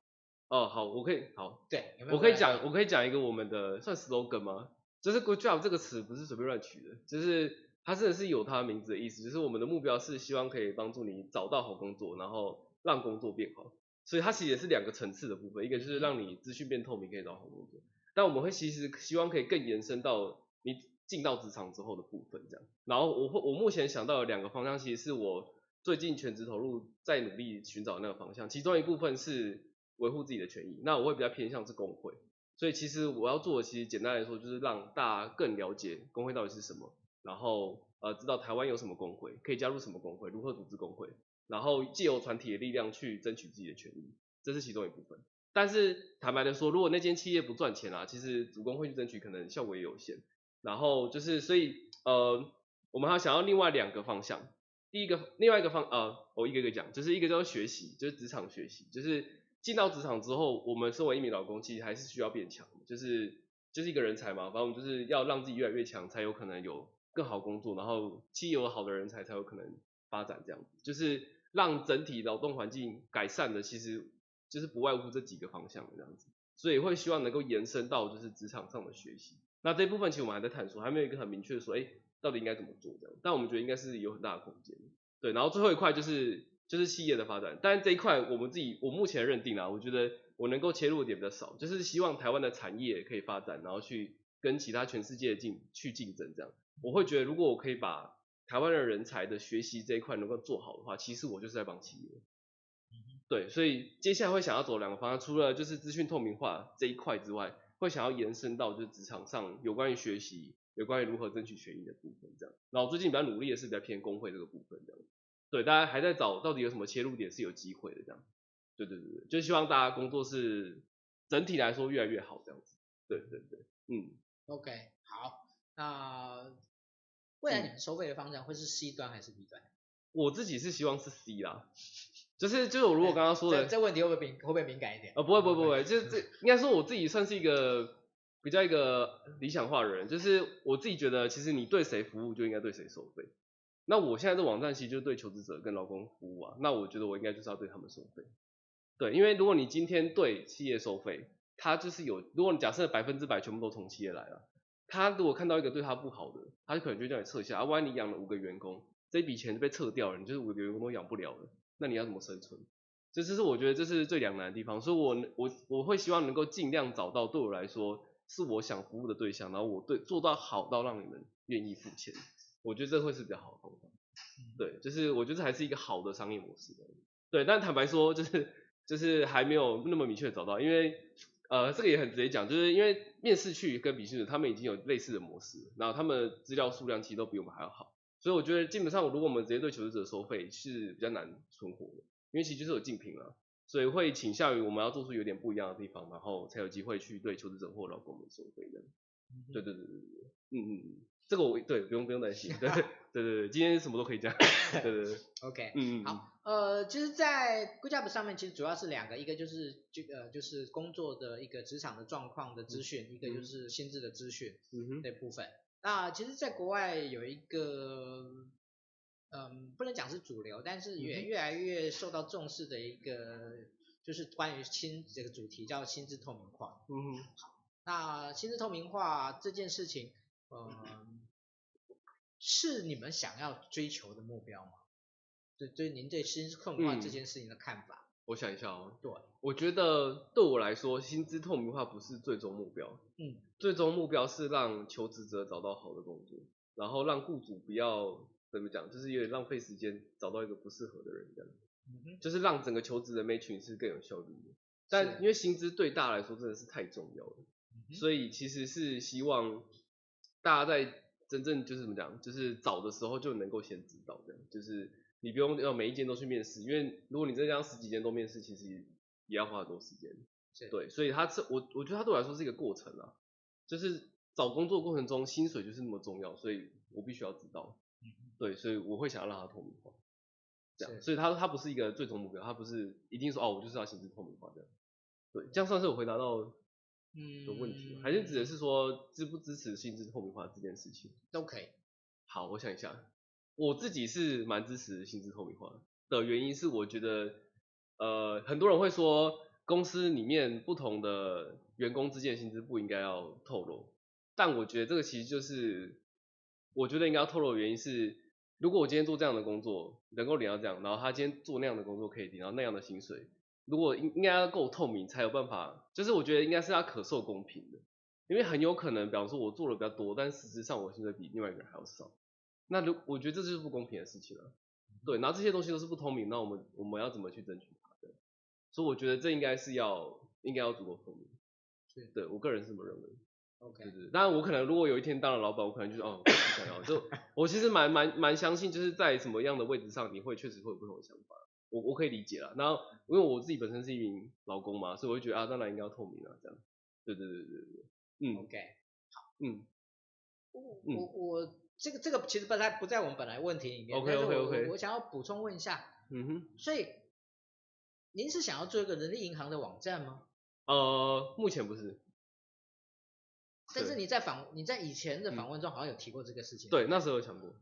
哦，好，我可以，好，对，有没有我可以讲，我可以讲一个我们的算 slogan 吗？就是 GoodJob 这个词不是随便乱取的，就是它真的是有它名字的意思，就是我们的目标是希望可以帮助你找到好工作，然后让工作变好。所以它其实也是两个层次的部分，一个就是让你资讯变透明，可以找好工作。但我们会其实希望可以更延伸到你进到职场之后的部分，这样。然后我会我目前想到的两个方向，其实是我最近全职投入在努力寻找那个方向。其中一部分是维护自己的权益，那我会比较偏向是工会。所以其实我要做的，其实简单来说，就是让大家更了解工会到底是什么，然后呃知道台湾有什么工会，可以加入什么工会，如何组织工会，然后借由团体的力量去争取自己的权益，这是其中一部分。但是坦白的说，如果那间企业不赚钱啊，其实组工会去争取可能效果也有限。然后就是所以呃，我们还想要另外两个方向。第一个，另外一个方呃，我一个一个讲，就是一个叫做学习，就是职场学习，就是进到职场之后，我们身为一名劳工，其实还是需要变强，就是就是一个人才嘛，反正我们就是要让自己越来越强，才有可能有更好工作，然后企业有好的人才才有可能发展这样子，就是让整体劳动环境改善的，其实。就是不外乎这几个方向这样子，所以会希望能够延伸到就是职场上的学习。那这部分其实我们还在探索，还没有一个很明确的说，哎，到底应该怎么做这样。但我们觉得应该是有很大的空间。对，然后最后一块就是就是企业的发展，但是这一块我们自己我目前认定啊，我觉得我能够切入的点比较少，就是希望台湾的产业可以发展，然后去跟其他全世界竞去竞争这样。我会觉得如果我可以把台湾的人才的学习这一块能够做好的话，其实我就是在帮企业。对，所以接下来会想要走两个方向，除了就是资讯透明化这一块之外，会想要延伸到就是职场上有关于学习、有关于如何争取权益的部分这样。然后最近比较努力的是比较偏工会这个部分这样。对，大家还在找到底有什么切入点是有机会的这样。对对对对，就希望大家工作是整体来说越来越好这样子。对对对，嗯。OK，好，那未来你们收费的方向会是 C 端还是 B 端？我自己是希望是 C 啦。就是就是我如果刚刚说的，这，这问题会不会敏会不会敏感一点？呃，不会不会不会，就是这应该说我自己算是一个比较一个理想化的人，就是我自己觉得其实你对谁服务就应该对谁收费。那我现在这网站其实就是对求职者跟劳工服务啊，那我觉得我应该就是要对他们收费。对，因为如果你今天对企业收费，他就是有，如果你假设百分之百全部都从企业来了，他如果看到一个对他不好的，他就可能就叫你撤下啊，万一你养了五个员工，这笔钱就被撤掉了，你就是五个员工都养不了了。那你要怎么生存？这这是我觉得这是最两难的地方，所以我我我会希望能够尽量找到对我来说是我想服务的对象，然后我对做到好到让你们愿意付钱，我觉得这会是比较好的方法。对，就是我觉得这还是一个好的商业模式。对，但坦白说就是就是还没有那么明确的找到，因为呃这个也很直接讲，就是因为面试去跟笔试的他们已经有类似的模式，然后他们资料数量其实都比我们还要好。所以我觉得基本上，如果我们直接对求职者收费是比较难存活的，因为其实就是有竞品了。所以会倾向于我们要做出有点不一样的地方，然后才有机会去对求职者或劳工们收费的。对对对对对，嗯嗯嗯，这个我对不用不用担心，对对对对，今天什么都可以讲，对对对，OK，嗯嗯，好，呃，其实，在 GoodJob 上面其实主要是两个，一个就是这个就是工作的一个职场的状况的资讯，嗯、一个就是薪资的资讯，嗯哼，这部分。那其实，在国外有一个，嗯，不能讲是主流，但是也越来越受到重视的一个，就是关于薪这个主题叫薪资透明化，嗯哼，好。那薪资透明化这件事情，嗯，是你们想要追求的目标吗？对，对，您对薪资透明化这件事情的看法？嗯，我想一下哦。对，我觉得对我来说，薪资透明化不是最终目标。嗯，最终目标是让求职者找到好的工作，然后让雇主不要怎么讲，就是有点浪费时间找到一个不适合的人这样。嗯，就是让整个求职的 matching 是更有效率的。但因为薪资对大家来说真的是太重要了。所以其实是希望大家在真正就是怎么讲，就是找的时候就能够先知道这样，就是你不用要每一间都去面试，因为如果你真这样十几间都面试，其实也要花很多时间。对，所以他是我我觉得他对我来说是一个过程啊，就是找工作过程中薪水就是那么重要，所以我必须要知道。对，所以我会想要让他透明化，这样，所以他他不是一个最终目标，他不是一定说哦我就是要薪资透明化这样。对，这样算是我回答到。嗯，的问题，还是指的是说支不支持薪资透明化这件事情？都可以。好，我想一下，我自己是蛮支持薪资透明化的原因是，我觉得，呃，很多人会说公司里面不同的员工之间的薪资不应该要透露，但我觉得这个其实就是，我觉得应该要透露的原因是，如果我今天做这样的工作，能够领到这样，然后他今天做那样的工作可以领到那样的薪水。如果应应该要够透明才有办法，就是我觉得应该是要可受公平的，因为很有可能，比方说我做的比较多，但事实上我薪水比另外一个人还要少，那如我觉得这就是不公平的事情了。对，然后这些东西都是不透明，那我们我们要怎么去争取它对？所以我觉得这应该是要应该要足够透明。对，对我个人是这么认为。OK，对对。当然我可能如果有一天当了老板，我可能就是哦不想要，就 我其实蛮蛮蛮相信，就是在什么样的位置上，你会确实会有不同的想法。我我可以理解了，然后因为我自己本身是一名劳工嘛，所以我就觉得啊，当然应该要透明啊，这样。对对对对对，嗯，OK，好，嗯，我我我这个这个其实不在不在我们本来问题里面，OK OK OK，我想要补充问一下，嗯哼，所以您是想要做一个人力银行的网站吗？呃，目前不是，但是你在访你在以前的访问中好像有提过这个事情，对，那时候有想过。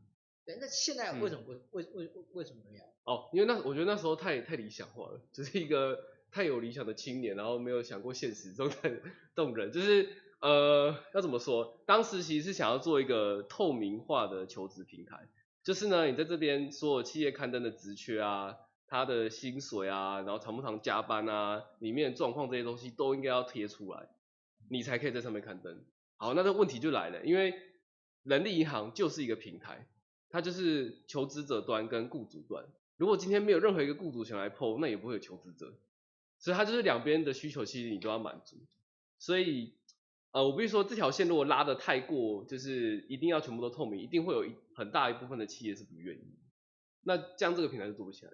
对，那现在为什么不为为为为什么没有？哦，因为那我觉得那时候太太理想化了，就是一个太有理想的青年，然后没有想过现实中的动人。就是呃，要怎么说？当时其实是想要做一个透明化的求职平台，就是呢，你在这边所有企业刊登的职缺啊，他的薪水啊，然后常不常加班啊，里面状况这些东西都应该要贴出来，你才可以在上面刊登。好，那这问题就来了，因为人力银行就是一个平台。它就是求职者端跟雇主端，如果今天没有任何一个雇主想来 po，那也不会有求职者，所以它就是两边的需求其实你都要满足。所以，呃，我必须说这条线如果拉得太过，就是一定要全部都透明，一定会有一很大一部分的企业是不愿意。那这样这个平台是做不起来。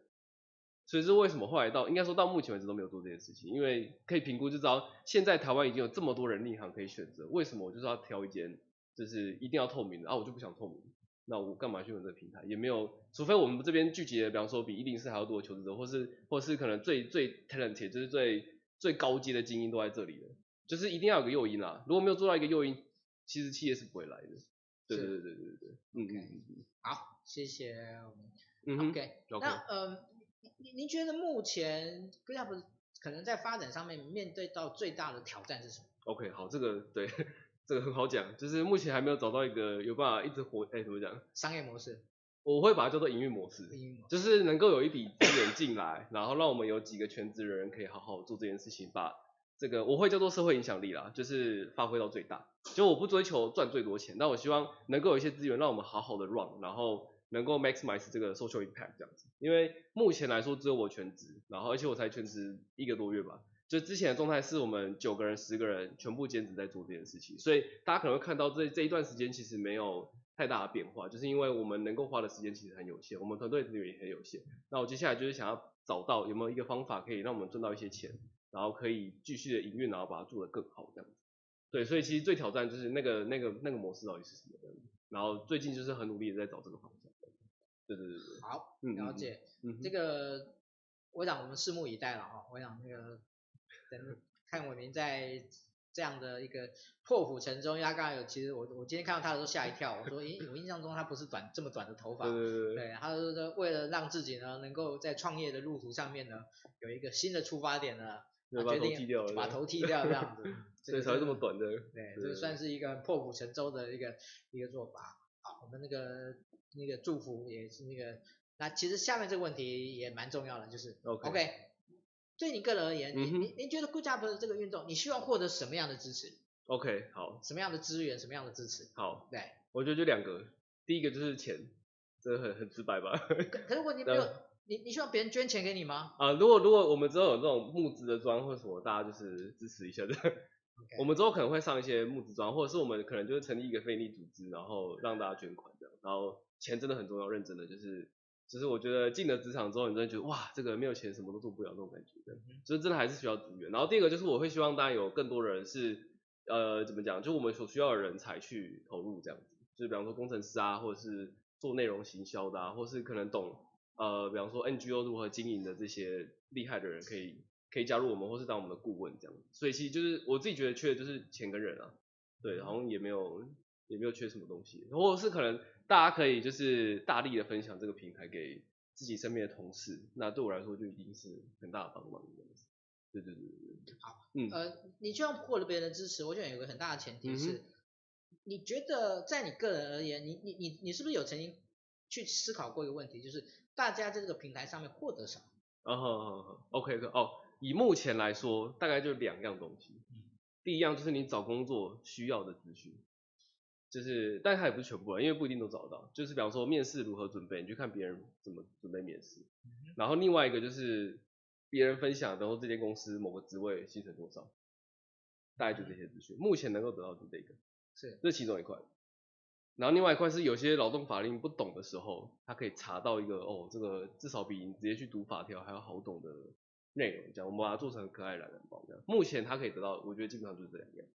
所以是为什么后来到应该说到目前为止都没有做这件事情，因为可以评估就知道现在台湾已经有这么多人力行可以选择，为什么我就是要挑一间就是一定要透明的啊？我就不想透明。那我干嘛去用这个平台？也没有，除非我们这边聚集的，比方说比一零四还要多的求职者，或是或是可能最最 talented，就是最最高阶的精英都在这里了，就是一定要有个诱因啦。如果没有做到一个诱因，其实企业是不会来的。对对对对对对，嗯嗯。好，谢谢。嗯 OK. 那呃，您您觉得目前 GoodJob 可能在发展上面面对到最大的挑战是什么？OK，好，这个对。这个很好讲，就是目前还没有找到一个有办法一直活，哎，怎么讲？商业模式，我会把它叫做营运模式，营运模式，就是能够有一笔资源进来，然后让我们有几个全职的人可以好好做这件事情，把这个我会叫做社会影响力啦，就是发挥到最大。就我不追求赚最多钱，但我希望能够有一些资源让我们好好的 run，然后能够 maximize 这个 social impact 这样子。因为目前来说只有我全职，然后而且我才全职一个多月吧。就之前的状态是我们九个人、十个人全部兼职在做这件事情，所以大家可能会看到这这一段时间其实没有太大的变化，就是因为我们能够花的时间其实很有限，我们团队资源也很有限。那我接下来就是想要找到有没有一个方法可以让我们赚到一些钱，然后可以继续的营运，然后把它做得更好这样子。对，所以其实最挑战就是那个那个那个模式到底是什么样子。然后最近就是很努力的在找这个方向。对对对对。好，了解。嗯，这个我想我们拭目以待了哈。我想那个等看伟明在。这样的一个破釜沉舟，因为他刚才有，其实我我今天看到他的时候吓一跳，我说，诶，我印象中他不是短这么短的头发，对对对，对，他说为了让自己呢能够在创业的路途上面呢有一个新的出发点呢，决定把头剃掉这样子，所以才会这么短的，对，这算是一个破釜沉舟的一个一个做法。好，我们那个那个祝福也是那个，那其实下面这个问题也蛮重要的，就是 OK。Okay, 对你个人而言，嗯、你你你觉得 GoodJob 的这个运动，你希望获得什么样的支持？OK，好。什么样的资源，什么样的支持？好，对。我觉得就两个，第一个就是钱，这个很很直白吧。可可如果你没有，你你希望别人捐钱给你吗？啊，如果如果我们之后有这种募资的装或者什么，大家就是支持一下的。我们之后可能会上一些募资装，或者是我们可能就是成立一个非利组织，然后让大家捐款这样。然后钱真的很重要，认真的就是。其实我觉得进了职场之后，你真的觉得哇，这个没有钱什么都做不了那种感觉，对，所以真的还是需要资源。然后第二个就是我会希望大家有更多人是，呃，怎么讲，就我们所需要的人才去投入这样子，就是比方说工程师啊，或者是做内容行销的啊，或是可能懂，呃，比方说 NGO 如何经营的这些厉害的人，可以可以加入我们，或是当我们的顾问这样子。所以其实就是我自己觉得缺的就是钱跟人啊，对，好像也没有也没有缺什么东西，或者是可能。大家可以就是大力的分享这个平台给自己身边的同事，那对我来说就已经是很大的帮忙。对对对对。好，嗯，呃，你就要获得别人的支持，我觉得有个很大的前提是，嗯、你觉得在你个人而言，你你你你是不是有曾经去思考过一个问题，就是大家在这个平台上面获得什么？哦好好好，OK 哦，以目前来说，大概就两样东西。嗯、第一样就是你找工作需要的资讯。就是，但是它也不是全部啊，因为不一定都找得到。就是比方说面试如何准备，你去看别人怎么准备面试。然后另外一个就是别人分享，然后这间公司某个职位薪水多少，大概就这些资讯。目前能够得到的这个，是，这其中一块。然后另外一块是有些劳动法令不懂的时候，他可以查到一个哦，这个至少比你直接去读法条还要好懂的内容，这样我们把它做成可爱懒人包这样。目前他可以得到，我觉得基本上就是这两样。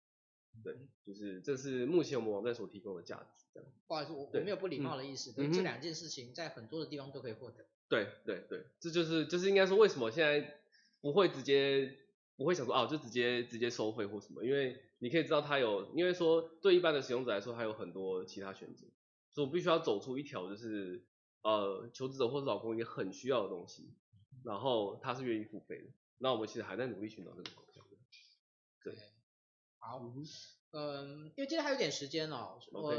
对，就是这是目前我们网站所提供的价值，这样。不好意思，我我没有不礼貌的意思，嗯、这两件事情在很多的地方都可以获得。对对对，这就是就是应该说为什么现在不会直接不会想说啊，就直接直接收费或什么，因为你可以知道它有，因为说对一般的使用者来说，还有很多其他选择，所以我必须要走出一条就是呃求职者或者老公也很需要的东西，然后他是愿意付费的，那我们其实还在努力寻找这个方向。对。好，嗯，因为今天还有点时间哦，我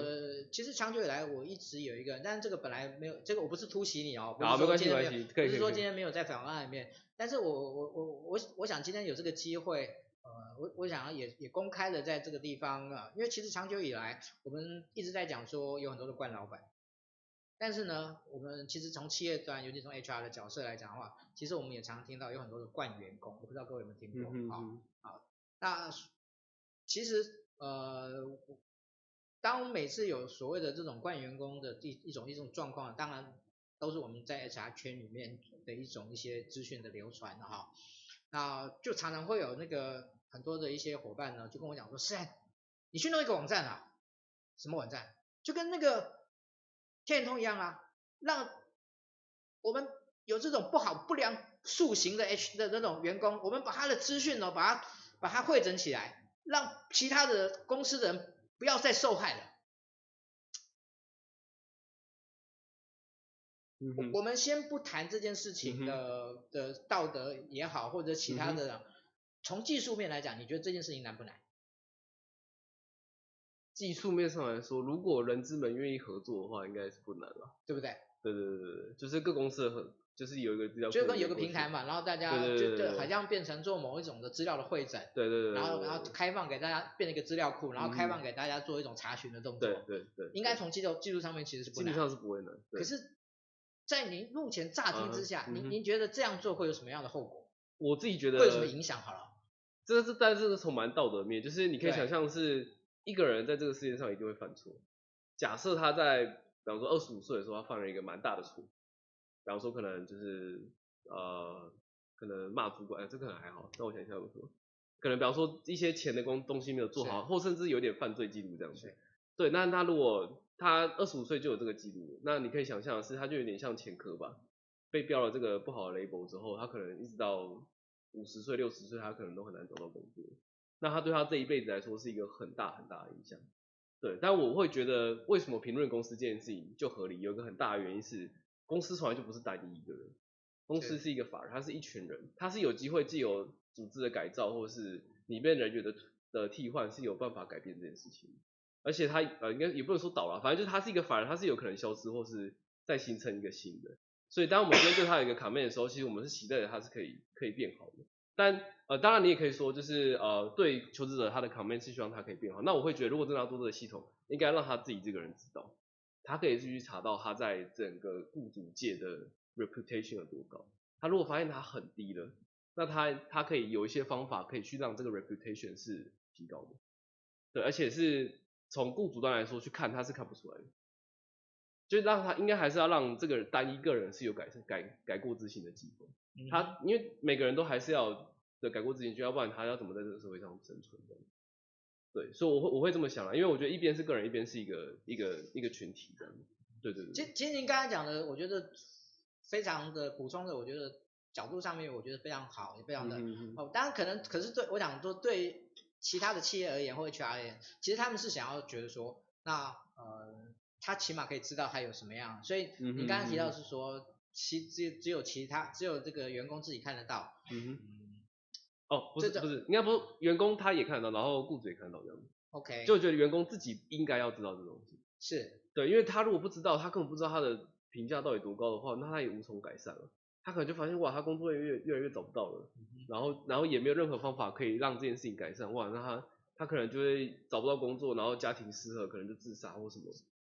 其实长久以来我一直有一个，但是这个本来没有，这个我不是突袭你哦，好，没关系，没关系，不是说今天没有在访谈里面，但是我我我我我想今天有这个机会，呃，我我想也也公开的在这个地方啊，因为其实长久以来我们一直在讲说有很多的惯老板，但是呢，我们其实从企业端，尤其从 HR 的角色来讲的话，其实我们也常常听到有很多的惯员工，我不知道各位有没有听过，嗯、哼好，好，那。其实，呃，当每次有所谓的这种惯员工的一一种一种状况，当然都是我们在 HR 圈里面的一种一些资讯的流传哈。那就常常会有那个很多的一些伙伴呢，就跟我讲说，是，你去弄一个网站啊，什么网站？就跟那个天眼通一样啊，让我们有这种不好不良塑形的 H 的那种员工，我们把他的资讯呢，把它把它汇整起来。让其他的公司的人不要再受害了。嗯，我们先不谈这件事情的、嗯、的道德也好，或者其他的，从、技术面来讲，你觉得这件事情难不难？技术面上来说，如果人资们愿意合作的话，应该是不难了，对不对？对对对对，就是各公司的合。就是有一个资料，就跟有个平台嘛，然后大家就就好像变成做某一种的资料的汇整，对对对，然后然后开放给大家变成一个资料库，然后开放给大家做一种查询的动作，对对对，应该从技术技术上面其实是不难，基本上是不会难。可是，在您目前乍听之下，您您觉得这样做会有什么样的后果？我自己觉得会有什么影响？好了，这个是但是是从蛮道德面，就是你可以想象是一个人在这个世界上一定会犯错，假设他在，比方说二十五岁的时候，他犯了一个蛮大的错，比方说可能就是呃，可能骂主管，哎，这个可能还好，那我想一下怎么说，可能比方说一些钱的工东西没有做好，或甚至有点犯罪记录这样子。对，那他如果他二十五岁就有这个记录，那你可以想象的是，他就有点像前科吧，被标了这个不好的 label 之后，他可能一直到五十岁、六十岁，他可能都很难找到工作。那他对他这一辈子来说是一个很大很大的影响。对，但我会觉得为什么评论公司这件事情就合理，有一个很大的原因是，公司从来就不是单一一个人，公司是一个法人，它是一群人，它是有机会既有组织的改造，或是里面人员的的替换是有办法改变这件事情。而且它呃应该也不能说倒了，反正就是它是一个法人，它是有可能消失或是再形成一个新的。所以当我们今天对它有一个 comment 的时候，其实我们是期待着它是可以可以变好的。但呃，当然你也可以说，就是呃，对求职者他的 comment 是希望他可以变好。那我会觉得，如果真的要做这个系统，应该让他自己这个人知道，他可以去查到他在整个雇主界的 reputation 有多高。他如果发现他很低了，那他他可以有一些方法可以去让这个 reputation 是提高的。对，而且是从雇主端来说去看，他是看不出来的。就让他应该还是要让这个单一个人是有改善改改过自新的机会。他因为每个人都还是要的改过自新，就要不然他要怎么在这个社会上生存的？对，所以我会我会这么想啊，因为我觉得一边是个人，一边是一个一个一个群体这样。对对对。其实其实您刚才讲的，我觉得非常的补充的，我觉得角度上面我觉得非常好，也非常的哦。当然可能可是对我想说，对其他的企业而言或 HR 而言，其实他们是想要觉得说，那呃他起码可以知道他有什么样。所以你刚才提到是说。其只只有其他只有这个员工自己看得到。嗯哼。哦，不是不是，应该不是员工他也看得到，然后雇主也看得到这样子。OK。就觉得员工自己应该要知道这东西。是。对，因为他如果不知道，他根本不知道他的评价到底多高的话，那他也无从改善了。他可能就发现哇，他工作越越越来越找不到了，嗯、然后然后也没有任何方法可以让这件事情改善，哇，那他他可能就会找不到工作，然后家庭失和，可能就自杀或什么。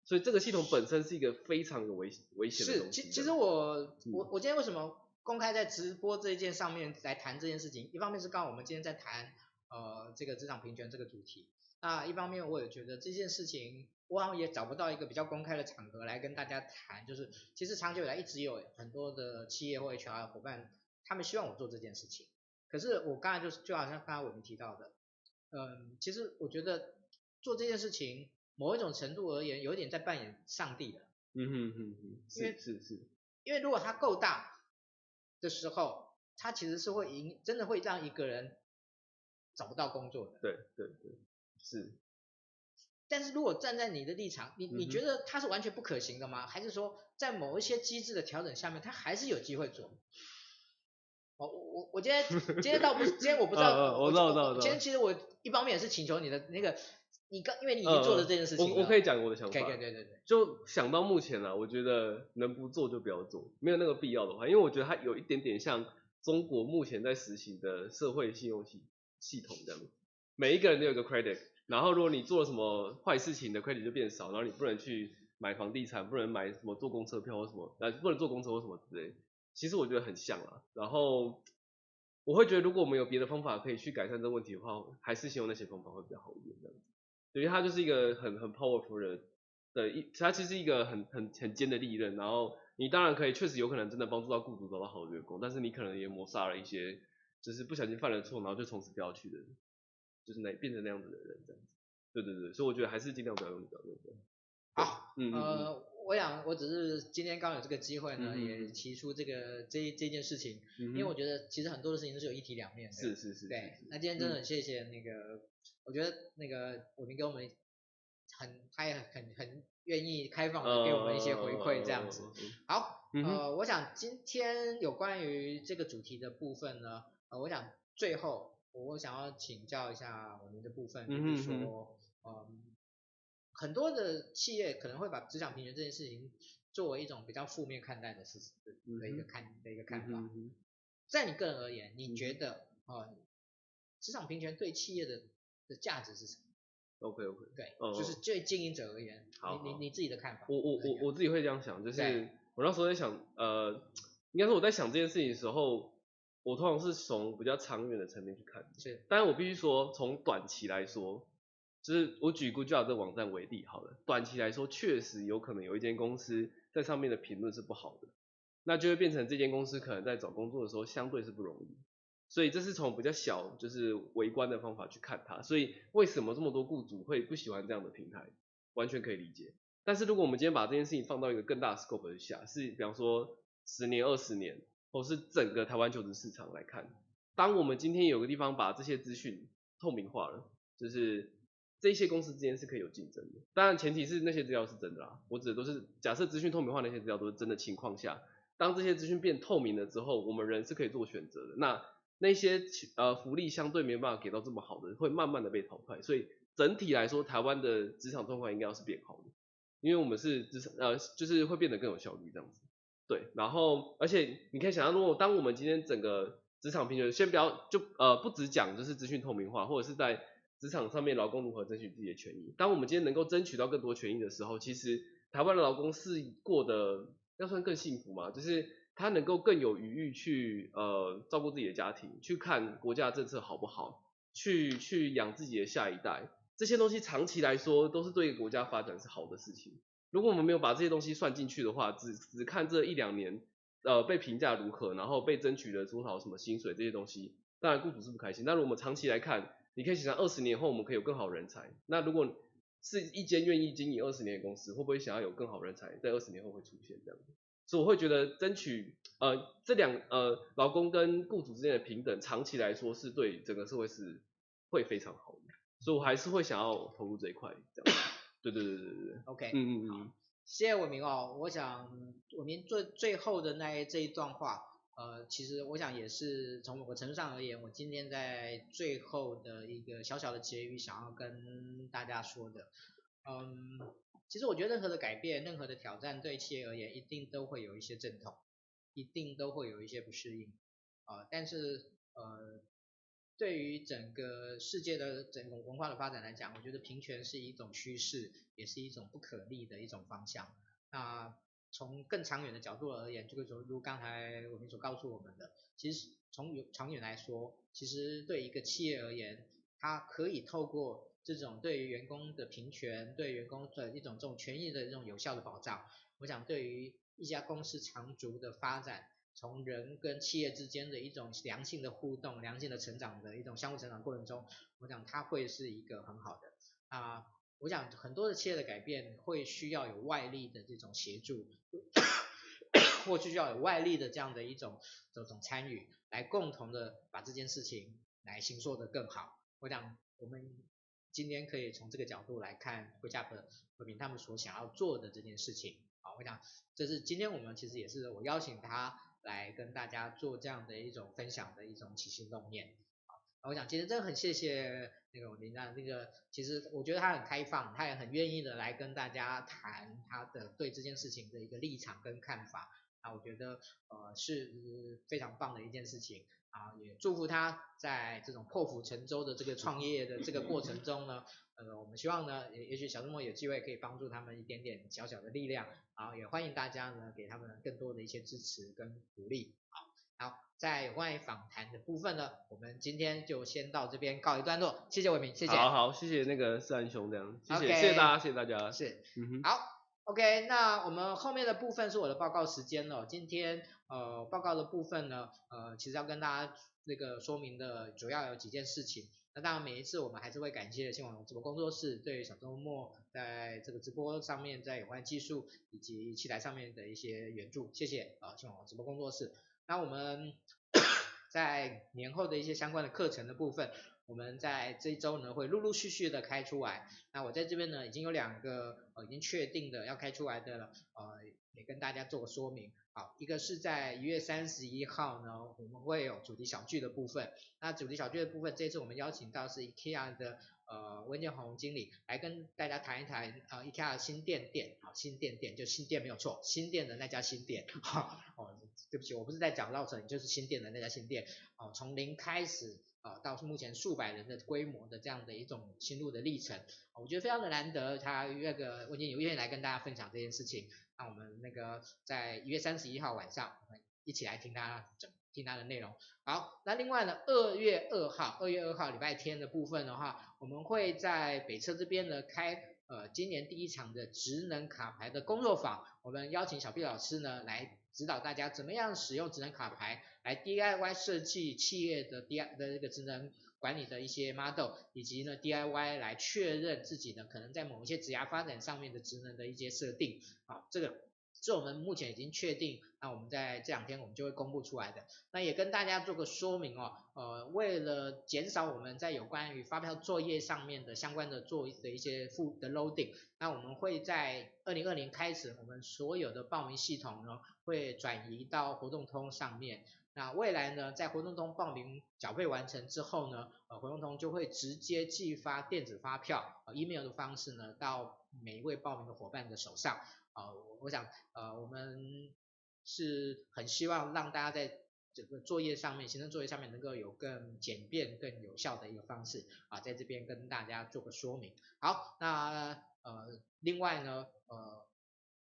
所以这个系统本身是一个非常有危危险的东西。是，其其实我我我今天为什么公开在直播这一件上面来谈这件事情？一方面是刚好我们今天在谈呃这个职场平权这个主题，那一方面我也觉得这件事情我好像也找不到一个比较公开的场合来跟大家谈，就是其实长久以来一直有很多的企业或 HR 伙伴，他们希望我做这件事情，可是我刚才就是就好像刚才我们提到的，嗯，其实我觉得做这件事情。某一种程度而言，有点在扮演上帝的。嗯哼哼哼，是是是。因为如果它够大的时候，他其实是会影，真的会让一个人找不到工作的。对对对，是。但是如果站在你的立场，你你觉得他是完全不可行的吗？还是说在某一些机制的调整下面，他还是有机会做？我我我今天今天倒不是，今天我不知道，我知道我知道。今天其实我一方面也是请求你的那个。你刚，因为你已经做了这件事情，呃，我我可以讲我的想法。对对对对对。就想到目前了，我觉得能不做就不要做，没有那个必要的话，因为我觉得它有一点点像中国目前在实行的社会信用系系统这样，每一个人都有个 credit，然后如果你做了什么坏事情的 credit 就变少，然后你不能去买房地产，不能买什么坐公车票或什么，呃，不能坐公车或什么之类。其实我觉得很像啊，然后我会觉得如果我们有别的方法可以去改善这个问题的话，还是希望那些方法会比较好一点这样子。因为它就是一个很很 powerful 的的一，他其实是一个很很很尖的利刃，然后你当然可以确实有可能真的帮助到雇主找到好的员工，但是你可能也抹杀了一些，就是不小心犯了错，然后就从此掉下去的人，就是那变成那样子的人这样子。对对对，所以我觉得还是尽量不要用，不要用。好，嗯呃，我想我只是今天刚有这个机会呢，嗯、也提出这个这这件事情，嗯、因为我觉得其实很多的事情都是有一体两面的。是是是。对，那今天真的很谢谢那个。嗯我觉得那个我们给我们很，他也很很愿意开放的给我们一些回馈这样子。好，呃，我想今天有关于这个主题的部分呢，呃，我想最后我想要请教一下我们的部分，就是说，嗯，很多的企业可能会把职场平权这件事情作为一种比较负面看待的事情的一个看的一个看法。在你个人而言，你觉得啊，职场平权对企业的的价值是什么？OK OK，对，嗯、就是对经营者而言，好好你你你自己的看法。我我我我自己会这样想，就是对我那时候在想，呃，应该说我在想这件事情的时候，我通常是从比较长远的层面去看。是，但是我必须说，从短期来说，就是我举 Good Job 这个网站为例好了，短期来说确实有可能有一间公司在上面的评论是不好的，那就会变成这间公司可能在找工作的时候相对是不容易。所以这是从比较小就是微观的方法去看它。所以为什么这么多雇主会不喜欢这样的平台，完全可以理解。但是如果我们今天把这件事情放到一个更大的 scope 下，是比方说十年、二十年，或是整个台湾求职市场来看，当我们今天有个地方把这些资讯透明化了，就是这些公司之间是可以有竞争的。当然前提是那些资料是真的啦，我指的都是假设资讯透明化那些资料都是真的情况下，当这些资讯变透明了之后，我们人是可以做选择的。那那些呃福利相对没办法给到这么好的，会慢慢的被淘汰。所以整体来说，台湾的职场状况应该要是变好的。因为我们是职场呃，就是会变得更有效率这样子，对。然后，而且你可以想象，如果当我们今天整个职场平权，先不要就呃不只讲就是资讯透明化，或者是在职场上面劳工如何争取自己的权益。当我们今天能够争取到更多权益的时候，其实台湾的劳工是过得要算更幸福嘛，就是他能够更有余裕去呃照顾自己的家庭，去看国家政策好不好，去去养自己的下一代。这些东西长期来说都是对国家发展是好的事情。如果我们没有把这些东西算进去的话，只只看这一两年，呃，被评价如何，然后被争取了多少什么薪水这些东西，当然雇主是不开心。但如果我们长期来看，你可以想象二十年后我们可以有更好人才。那如果是一间愿意经营二十年的公司，会不会想要有更好人才在二十年后会出现这样子？所以我会觉得争取呃这两呃劳工跟雇主之间的平等，长期来说是对整个社会是会非常好的。所以我还是会想要投入这一块，这样。对对对对对对。OK。嗯嗯嗯。谢谢伟明哦，我想伟明最最后的那这一段话，呃，其实我想也是从某个程度上而言，我今天在最后的一个小小的结语，想要跟大家说的。嗯，其实我觉得任何的改变，任何的挑战，对企业而言，一定都会有一些阵痛，一定都会有一些不适应。啊、但是呃。对于整个世界的整个文化的发展来讲，我觉得平权是一种趋势，也是一种不可逆的一种方向。那从更长远的角度而言，这个就如刚才我们所告诉我们的，其实从长远来说，其实对一个企业而言，它可以透过这种对于员工的平权，对员工的一种这种权益的这种有效的保障，我想对于一家公司长足的发展。从人跟企业之间的一种良性的互动、良性的成长的一种相互成长过程中，我想它会是一个很好的啊。我想很多的企业的改变会需要有外力的这种协助，或需要有外力的这样的一种这种参与，来共同的把这件事情来行做得更好。我想我们今天可以从这个角度来看，Good Job 和平他们所想要做的这件事情。啊，我想这是今天我们其实也是我邀请他。来跟大家做这样的一种分享的一种起心动念，啊，我想其实真的很谢谢那个林娜，那个其实我觉得他很开放，他也很愿意的来跟大家谈他的对这件事情的一个立场跟看法，啊，我觉得呃是非常棒的一件事情，啊，也祝福他在这种破釜沉舟的这个创业的这个过程中呢。呃，我们希望呢，也也许小周末有机会可以帮助他们一点点小小的力量，啊，也欢迎大家呢给他们更多的一些支持跟鼓励，好，好，在有关于访谈的部分呢，我们今天就先到这边告一段落，谢谢伟明，谢谢，好好，谢谢那个四安兄这样，谢谢，okay, 谢谢大家，谢谢大家，是，嗯哼，好，OK，那我们后面的部分是我的报告时间了，今天呃报告的部分呢，呃其实要跟大家那个说明的主要有几件事情。那当然，每一次我们还是会感谢新网直播工作室对小周末在这个直播上面，在有关技术以及器材上面的一些援助，谢谢啊，新网直播工作室。那我们 在年后的一些相关的课程的部分，我们在这一周呢会陆陆续续的开出来。那我在这边呢已经有两个呃已经确定的要开出来的了，呃也跟大家做个说明。好，一个是在一月三十一号呢，我们会有主题小聚的部分。那主题小聚的部分，这次我们邀请到是 IKEA 的呃温建宏经理来跟大家谈一谈呃 IKEA 新店店，好，新店店就新店没有错，新店的那家新店。好，哦，对不起，我不是在讲绕城，就是新店的那家新店。哦，从零开始、到目前数百人的规模的这样的一种心路的历程，我觉得非常的难得，他那个温建宏愿意来跟大家分享这件事情。那我们那个在一月三十一号晚上，我们一起来听他整听他的内容。好，那另外呢，二月二号，二月二号礼拜天的部分的话，我们会在北侧这边呢开呃今年第一场的职能卡牌的工作坊，我们邀请小 B 老师呢来指导大家怎么样使用职能卡牌来 DIY 设计企业的 DI 的这个职能管理的一些 model，以及呢 DIY 来确认自己呢可能在某一些职涯发展上面的职能的一些设定。好，这个。这我们目前已经确定，那我们在这两天我们就会公布出来的。那也跟大家做个说明哦，呃，为了减少我们在有关于发票作业上面的相关的作的一些负的 loading，那我们会在二零二零开始，我们所有的报名系统呢会转移到活动通上面。那未来呢，在活动通报名缴费完成之后呢，呃，活动通就会直接寄发电子发票，呃，email 的方式呢到每一位报名的伙伴的手上。啊，我我想，呃，我们是很希望让大家在整个作业上面，行政作业上面能够有更简便、更有效的一个方式啊，在这边跟大家做个说明。好，那呃，另外呢，呃，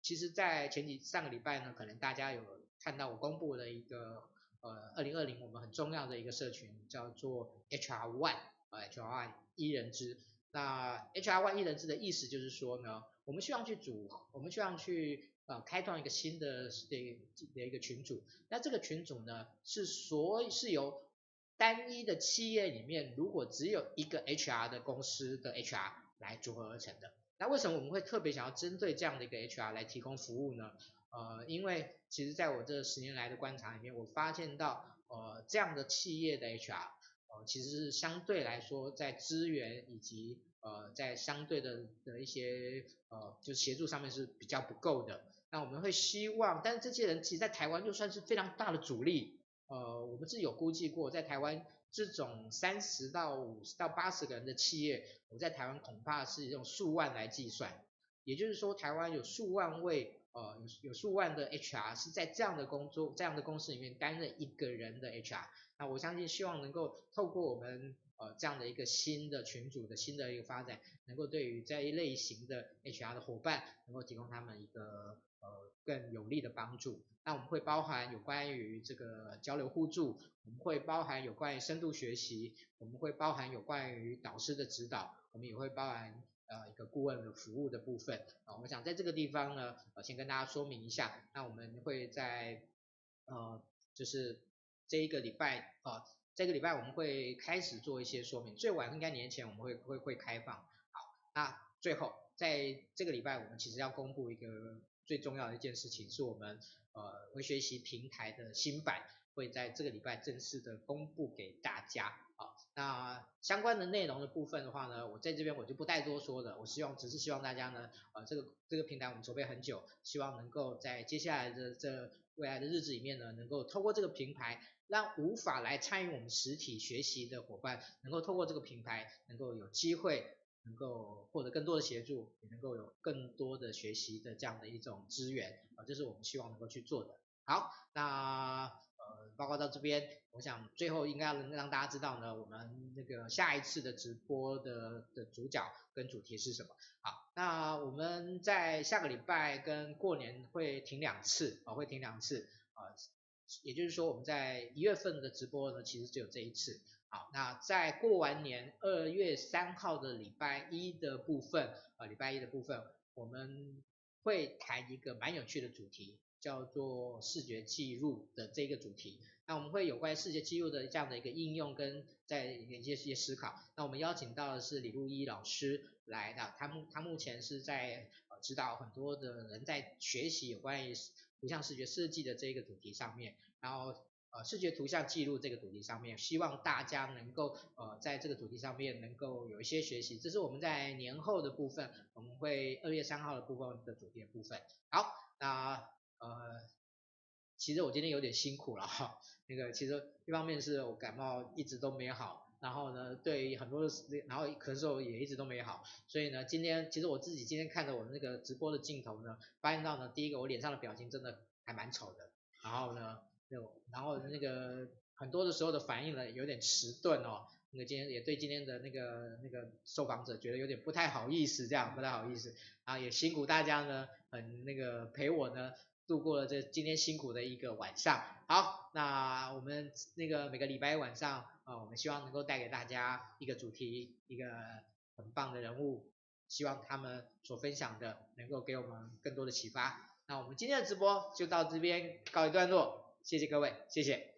其实，在前几上个礼拜呢，可能大家有看到我公布了一个呃，二零二零我们很重要的一个社群，叫做 HR One，呃，HR One 一人之。那 HR One 一人之的意思就是说呢。我们希望去组，我们希望去呃开创一个新的的的一个群组。那这个群组呢，是所是由单一的企业里面，如果只有一个 HR 的公司的 HR 来组合而成的。那为什么我们会特别想要针对这样的一个 HR 来提供服务呢？呃，因为其实在我这十年来的观察里面，我发现到呃这样的企业的 HR，呃其实是相对来说在资源以及呃，在相对的的一些呃，就是协助上面是比较不够的。那我们会希望，但是这些人其实，在台湾就算是非常大的主力。呃，我们自己有估计过，在台湾这种三十到五十到八十个人的企业，我在台湾恐怕是用数万来计算。也就是说，台湾有数万位呃，有有数万的 HR 是在这样的工作、这样的公司里面担任一个人的 HR。那我相信，希望能够透过我们。呃，这样的一个新的群组的新的一个发展，能够对于这一类型的 HR 的伙伴，能够提供他们一个呃更有力的帮助。那我们会包含有关于这个交流互助，我们会包含有关于深度学习，我们会包含有关于导师的指导，我们也会包含呃一个顾问的服务的部分。啊、呃，我想在这个地方呢，呃，先跟大家说明一下。那我们会在呃，就是这一个礼拜啊。呃这个礼拜我们会开始做一些说明，最晚应该年前我们会会会开放。好，那最后在这个礼拜我们其实要公布一个最重要的一件事情，是我们呃微学习平台的新版会在这个礼拜正式的公布给大家。好，那相关的内容的部分的话呢，我在这边我就不再多说了，我希望只是希望大家呢，呃这个这个平台我们筹备很久，希望能够在接下来的这未来的日子里面呢，能够透过这个平台。让无法来参与我们实体学习的伙伴，能够透过这个平台，能够有机会，能够获得更多的协助，也能够有更多的学习的这样的一种资源啊，这是我们希望能够去做的。好，那呃，报告到这边，我想最后应该要能让大家知道呢，我们那个下一次的直播的的主角跟主题是什么。好，那我们在下个礼拜跟过年会停两次啊，会停两次啊。也就是说，我们在一月份的直播呢，其实只有这一次。好，那在过完年二月三号的礼拜一的部分，呃，礼拜一的部分，我们会谈一个蛮有趣的主题，叫做视觉记录的这个主题。那我们会有关于视觉记录的这样的一个应用跟在一些一些思考。那我们邀请到的是李路一老师来的，他目他目前是在呃指导很多的人在学习有关于。图像视觉设计的这个主题上面，然后呃视觉图像记录这个主题上面，希望大家能够呃在这个主题上面能够有一些学习。这是我们在年后的部分，我们会二月三号的部分的主题的部分。好，那呃其实我今天有点辛苦了哈，那个其实一方面是我感冒一直都没好。然后呢，对很多的，然后咳嗽也一直都没好，所以呢，今天其实我自己今天看着我的那个直播的镜头呢，发现到呢，第一个我脸上的表情真的还蛮丑的，然后呢，就然后那个很多的时候的反应呢有点迟钝哦，那个今天也对今天的那个那个受访者觉得有点不太好意思，这样不太好意思，啊也辛苦大家呢，很那个陪我呢。度过了这今天辛苦的一个晚上。好，那我们那个每个礼拜晚上，啊，我们希望能够带给大家一个主题，一个很棒的人物，希望他们所分享的能够给我们更多的启发。那我们今天的直播就到这边告一段落，谢谢各位，谢谢。